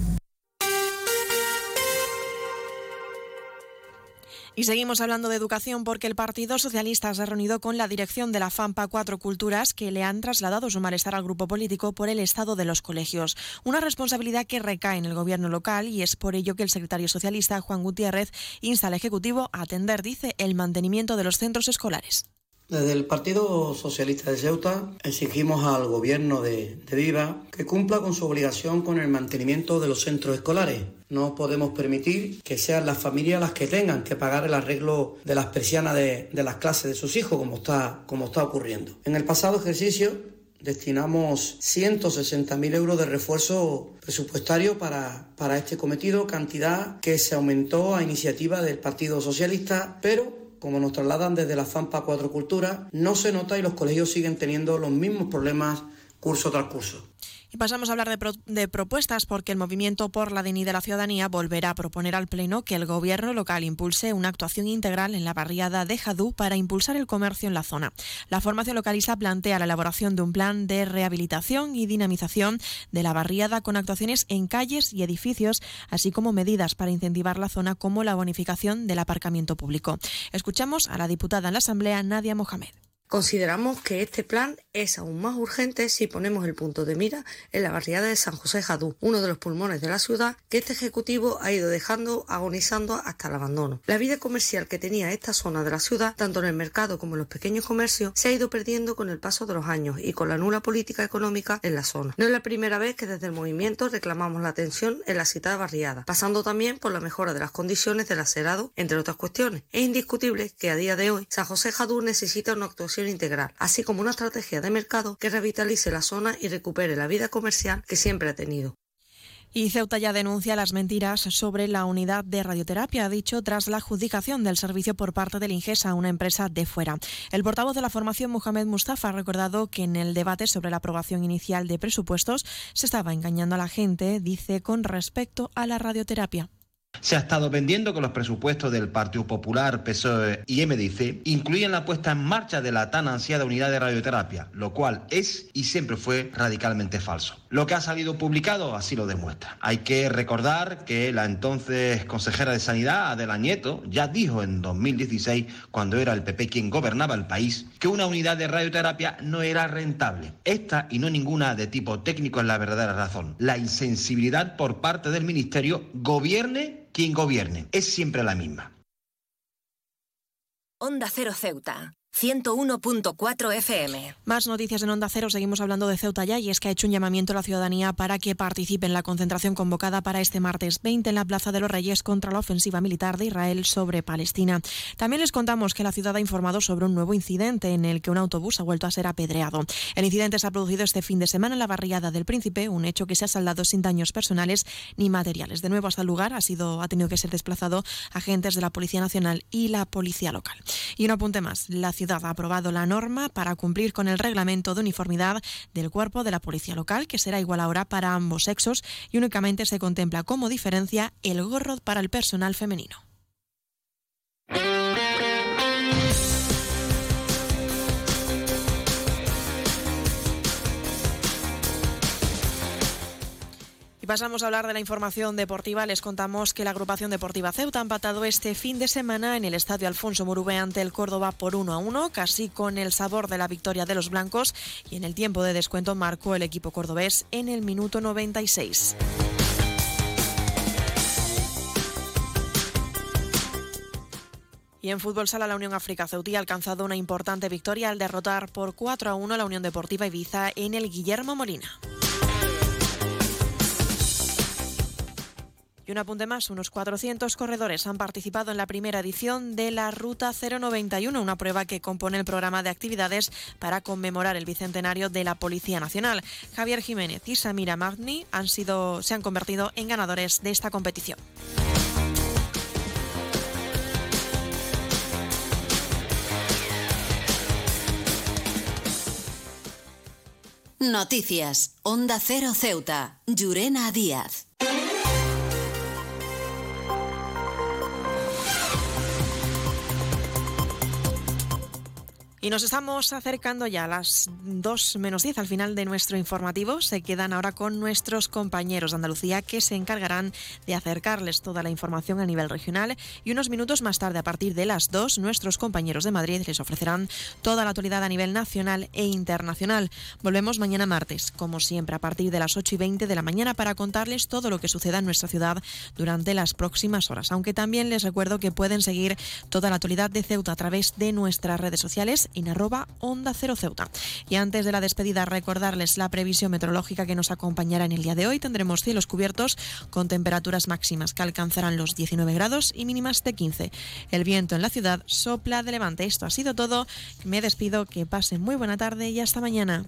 Y seguimos hablando de educación porque el Partido Socialista se ha reunido con la dirección de la FAMPA Cuatro Culturas que le han trasladado su malestar al grupo político por el estado de los colegios. Una responsabilidad que recae en el gobierno local y es por ello que el secretario socialista Juan Gutiérrez insta al Ejecutivo a atender, dice, el mantenimiento de los centros escolares.
Desde el Partido Socialista de Ceuta exigimos al Gobierno de, de, Viva que cumpla con su obligación con el mantenimiento de los centros escolares. No podemos permitir que sean las familias las que tengan que pagar el arreglo de las persianas de, de las clases de sus hijos, como está, como está ocurriendo. En el pasado ejercicio destinamos 160.000 euros de refuerzo presupuestario para, para este cometido, cantidad que se aumentó a iniciativa del Partido Socialista, pero como nos trasladan desde la FAMPA Cuatro Culturas, no se nota y los colegios siguen teniendo los mismos problemas curso tras curso.
Y pasamos a hablar de, pro de, propuestas porque el Movimiento por la Dignidad de la Ciudadanía volverá a proponer al Pleno que el Gobierno local impulse una actuación integral en la barriada de Jadú para impulsar el comercio en la zona. La formación localista plantea la elaboración de un plan de rehabilitación y dinamización de la barriada con actuaciones en calles y edificios, así como medidas para incentivar la zona como la bonificación del aparcamiento público. Escuchamos a la diputada en la Asamblea, Nadia Mohamed.
Consideramos que este plan es aún más urgente si ponemos el punto de mira en la barriada de San José Jadú, uno de los pulmones de la ciudad que este Ejecutivo ha ido dejando agonizando hasta el abandono. La vida comercial que tenía esta zona de la ciudad, tanto en el mercado como en los pequeños comercios, se ha ido perdiendo con el paso de los años y con la nula política económica en la zona. No es la primera vez que desde el movimiento reclamamos la atención en la citada barriada, pasando también por la mejora de las condiciones del acerado, entre otras cuestiones. Es indiscutible que a día de hoy San José Jadú necesita una actuación integral, así como una estrategia de mercado que revitalice la zona y recupere la vida comercial que siempre ha tenido.
Y Ceuta ya denuncia las mentiras sobre la unidad de radioterapia, ha dicho, tras la adjudicación del servicio por parte del INGES a una empresa de fuera. El portavoz de la formación, Mohamed Mustafa, ha recordado que en el debate sobre la aprobación inicial de presupuestos se estaba engañando a la gente, dice, con respecto a la radioterapia.
Se ha estado vendiendo que los presupuestos del Partido Popular, PSOE y MDC incluyen la puesta en marcha de la tan ansiada unidad de radioterapia, lo cual es y siempre fue radicalmente falso. Lo que ha salido publicado así lo demuestra. Hay que recordar que la entonces consejera de Sanidad, Adela Nieto, ya dijo en 2016, cuando era el PP quien gobernaba el país, que una unidad de radioterapia no era rentable. Esta y no ninguna de tipo técnico es la verdadera razón. La insensibilidad por parte del Ministerio gobierne quien gobierne. Es siempre la misma.
Onda Cero Ceuta. 101.4 FM.
Más noticias en Onda Cero. Seguimos hablando de Ceuta ya y es que ha hecho un llamamiento a la ciudadanía para que participe en la concentración convocada para este martes 20 en la Plaza de los Reyes contra la ofensiva militar de Israel sobre Palestina. También les contamos que la ciudad ha informado sobre un nuevo incidente en el que un autobús ha vuelto a ser apedreado. El incidente se ha producido este fin de semana en la barriada del Príncipe, un hecho que se ha saldado sin daños personales ni materiales. De nuevo hasta el lugar ha sido ha tenido que ser desplazado agentes de la Policía Nacional y la Policía Local. Y un apunte más, la ciudad ha aprobado la norma para cumplir con el reglamento de uniformidad del cuerpo de la policía local, que será igual ahora para ambos sexos y únicamente se contempla como diferencia el gorro para el personal femenino. Pasamos a hablar de la información deportiva. Les contamos que la agrupación deportiva Ceuta ha empatado este fin de semana en el estadio Alfonso Murube ante el Córdoba por 1 a 1, casi con el sabor de la victoria de los blancos. Y en el tiempo de descuento marcó el equipo cordobés en el minuto 96. Y en fútbol sala, la Unión África Ceutí ha alcanzado una importante victoria al derrotar por 4 a 1 a la Unión Deportiva Ibiza en el Guillermo Molina. Y un apunte más, unos 400 corredores han participado en la primera edición de la Ruta 091, una prueba que compone el programa de actividades para conmemorar el bicentenario de la Policía Nacional. Javier Jiménez y Samira Magni han sido, se han convertido en ganadores de esta competición.
Noticias. Onda Cero Ceuta. Llurena Díaz.
Y nos estamos acercando ya a las 2 menos 10 al final de nuestro informativo. Se quedan ahora con nuestros compañeros de Andalucía que se encargarán de acercarles toda la información a nivel regional. Y unos minutos más tarde, a partir de las 2, nuestros compañeros de Madrid les ofrecerán toda la actualidad a nivel nacional e internacional. Volvemos mañana martes, como siempre, a partir de las 8 y 20 de la mañana para contarles todo lo que suceda en nuestra ciudad durante las próximas horas. Aunque también les recuerdo que pueden seguir toda la actualidad de Ceuta a través de nuestras redes sociales en arroba Onda Cero Ceuta. Y antes de la despedida, recordarles la previsión meteorológica que nos acompañará en el día de hoy. Tendremos cielos cubiertos con temperaturas máximas que alcanzarán los 19 grados y mínimas de 15. El viento en la ciudad sopla de levante. Esto ha sido todo. Me despido, que pasen muy buena tarde y hasta mañana.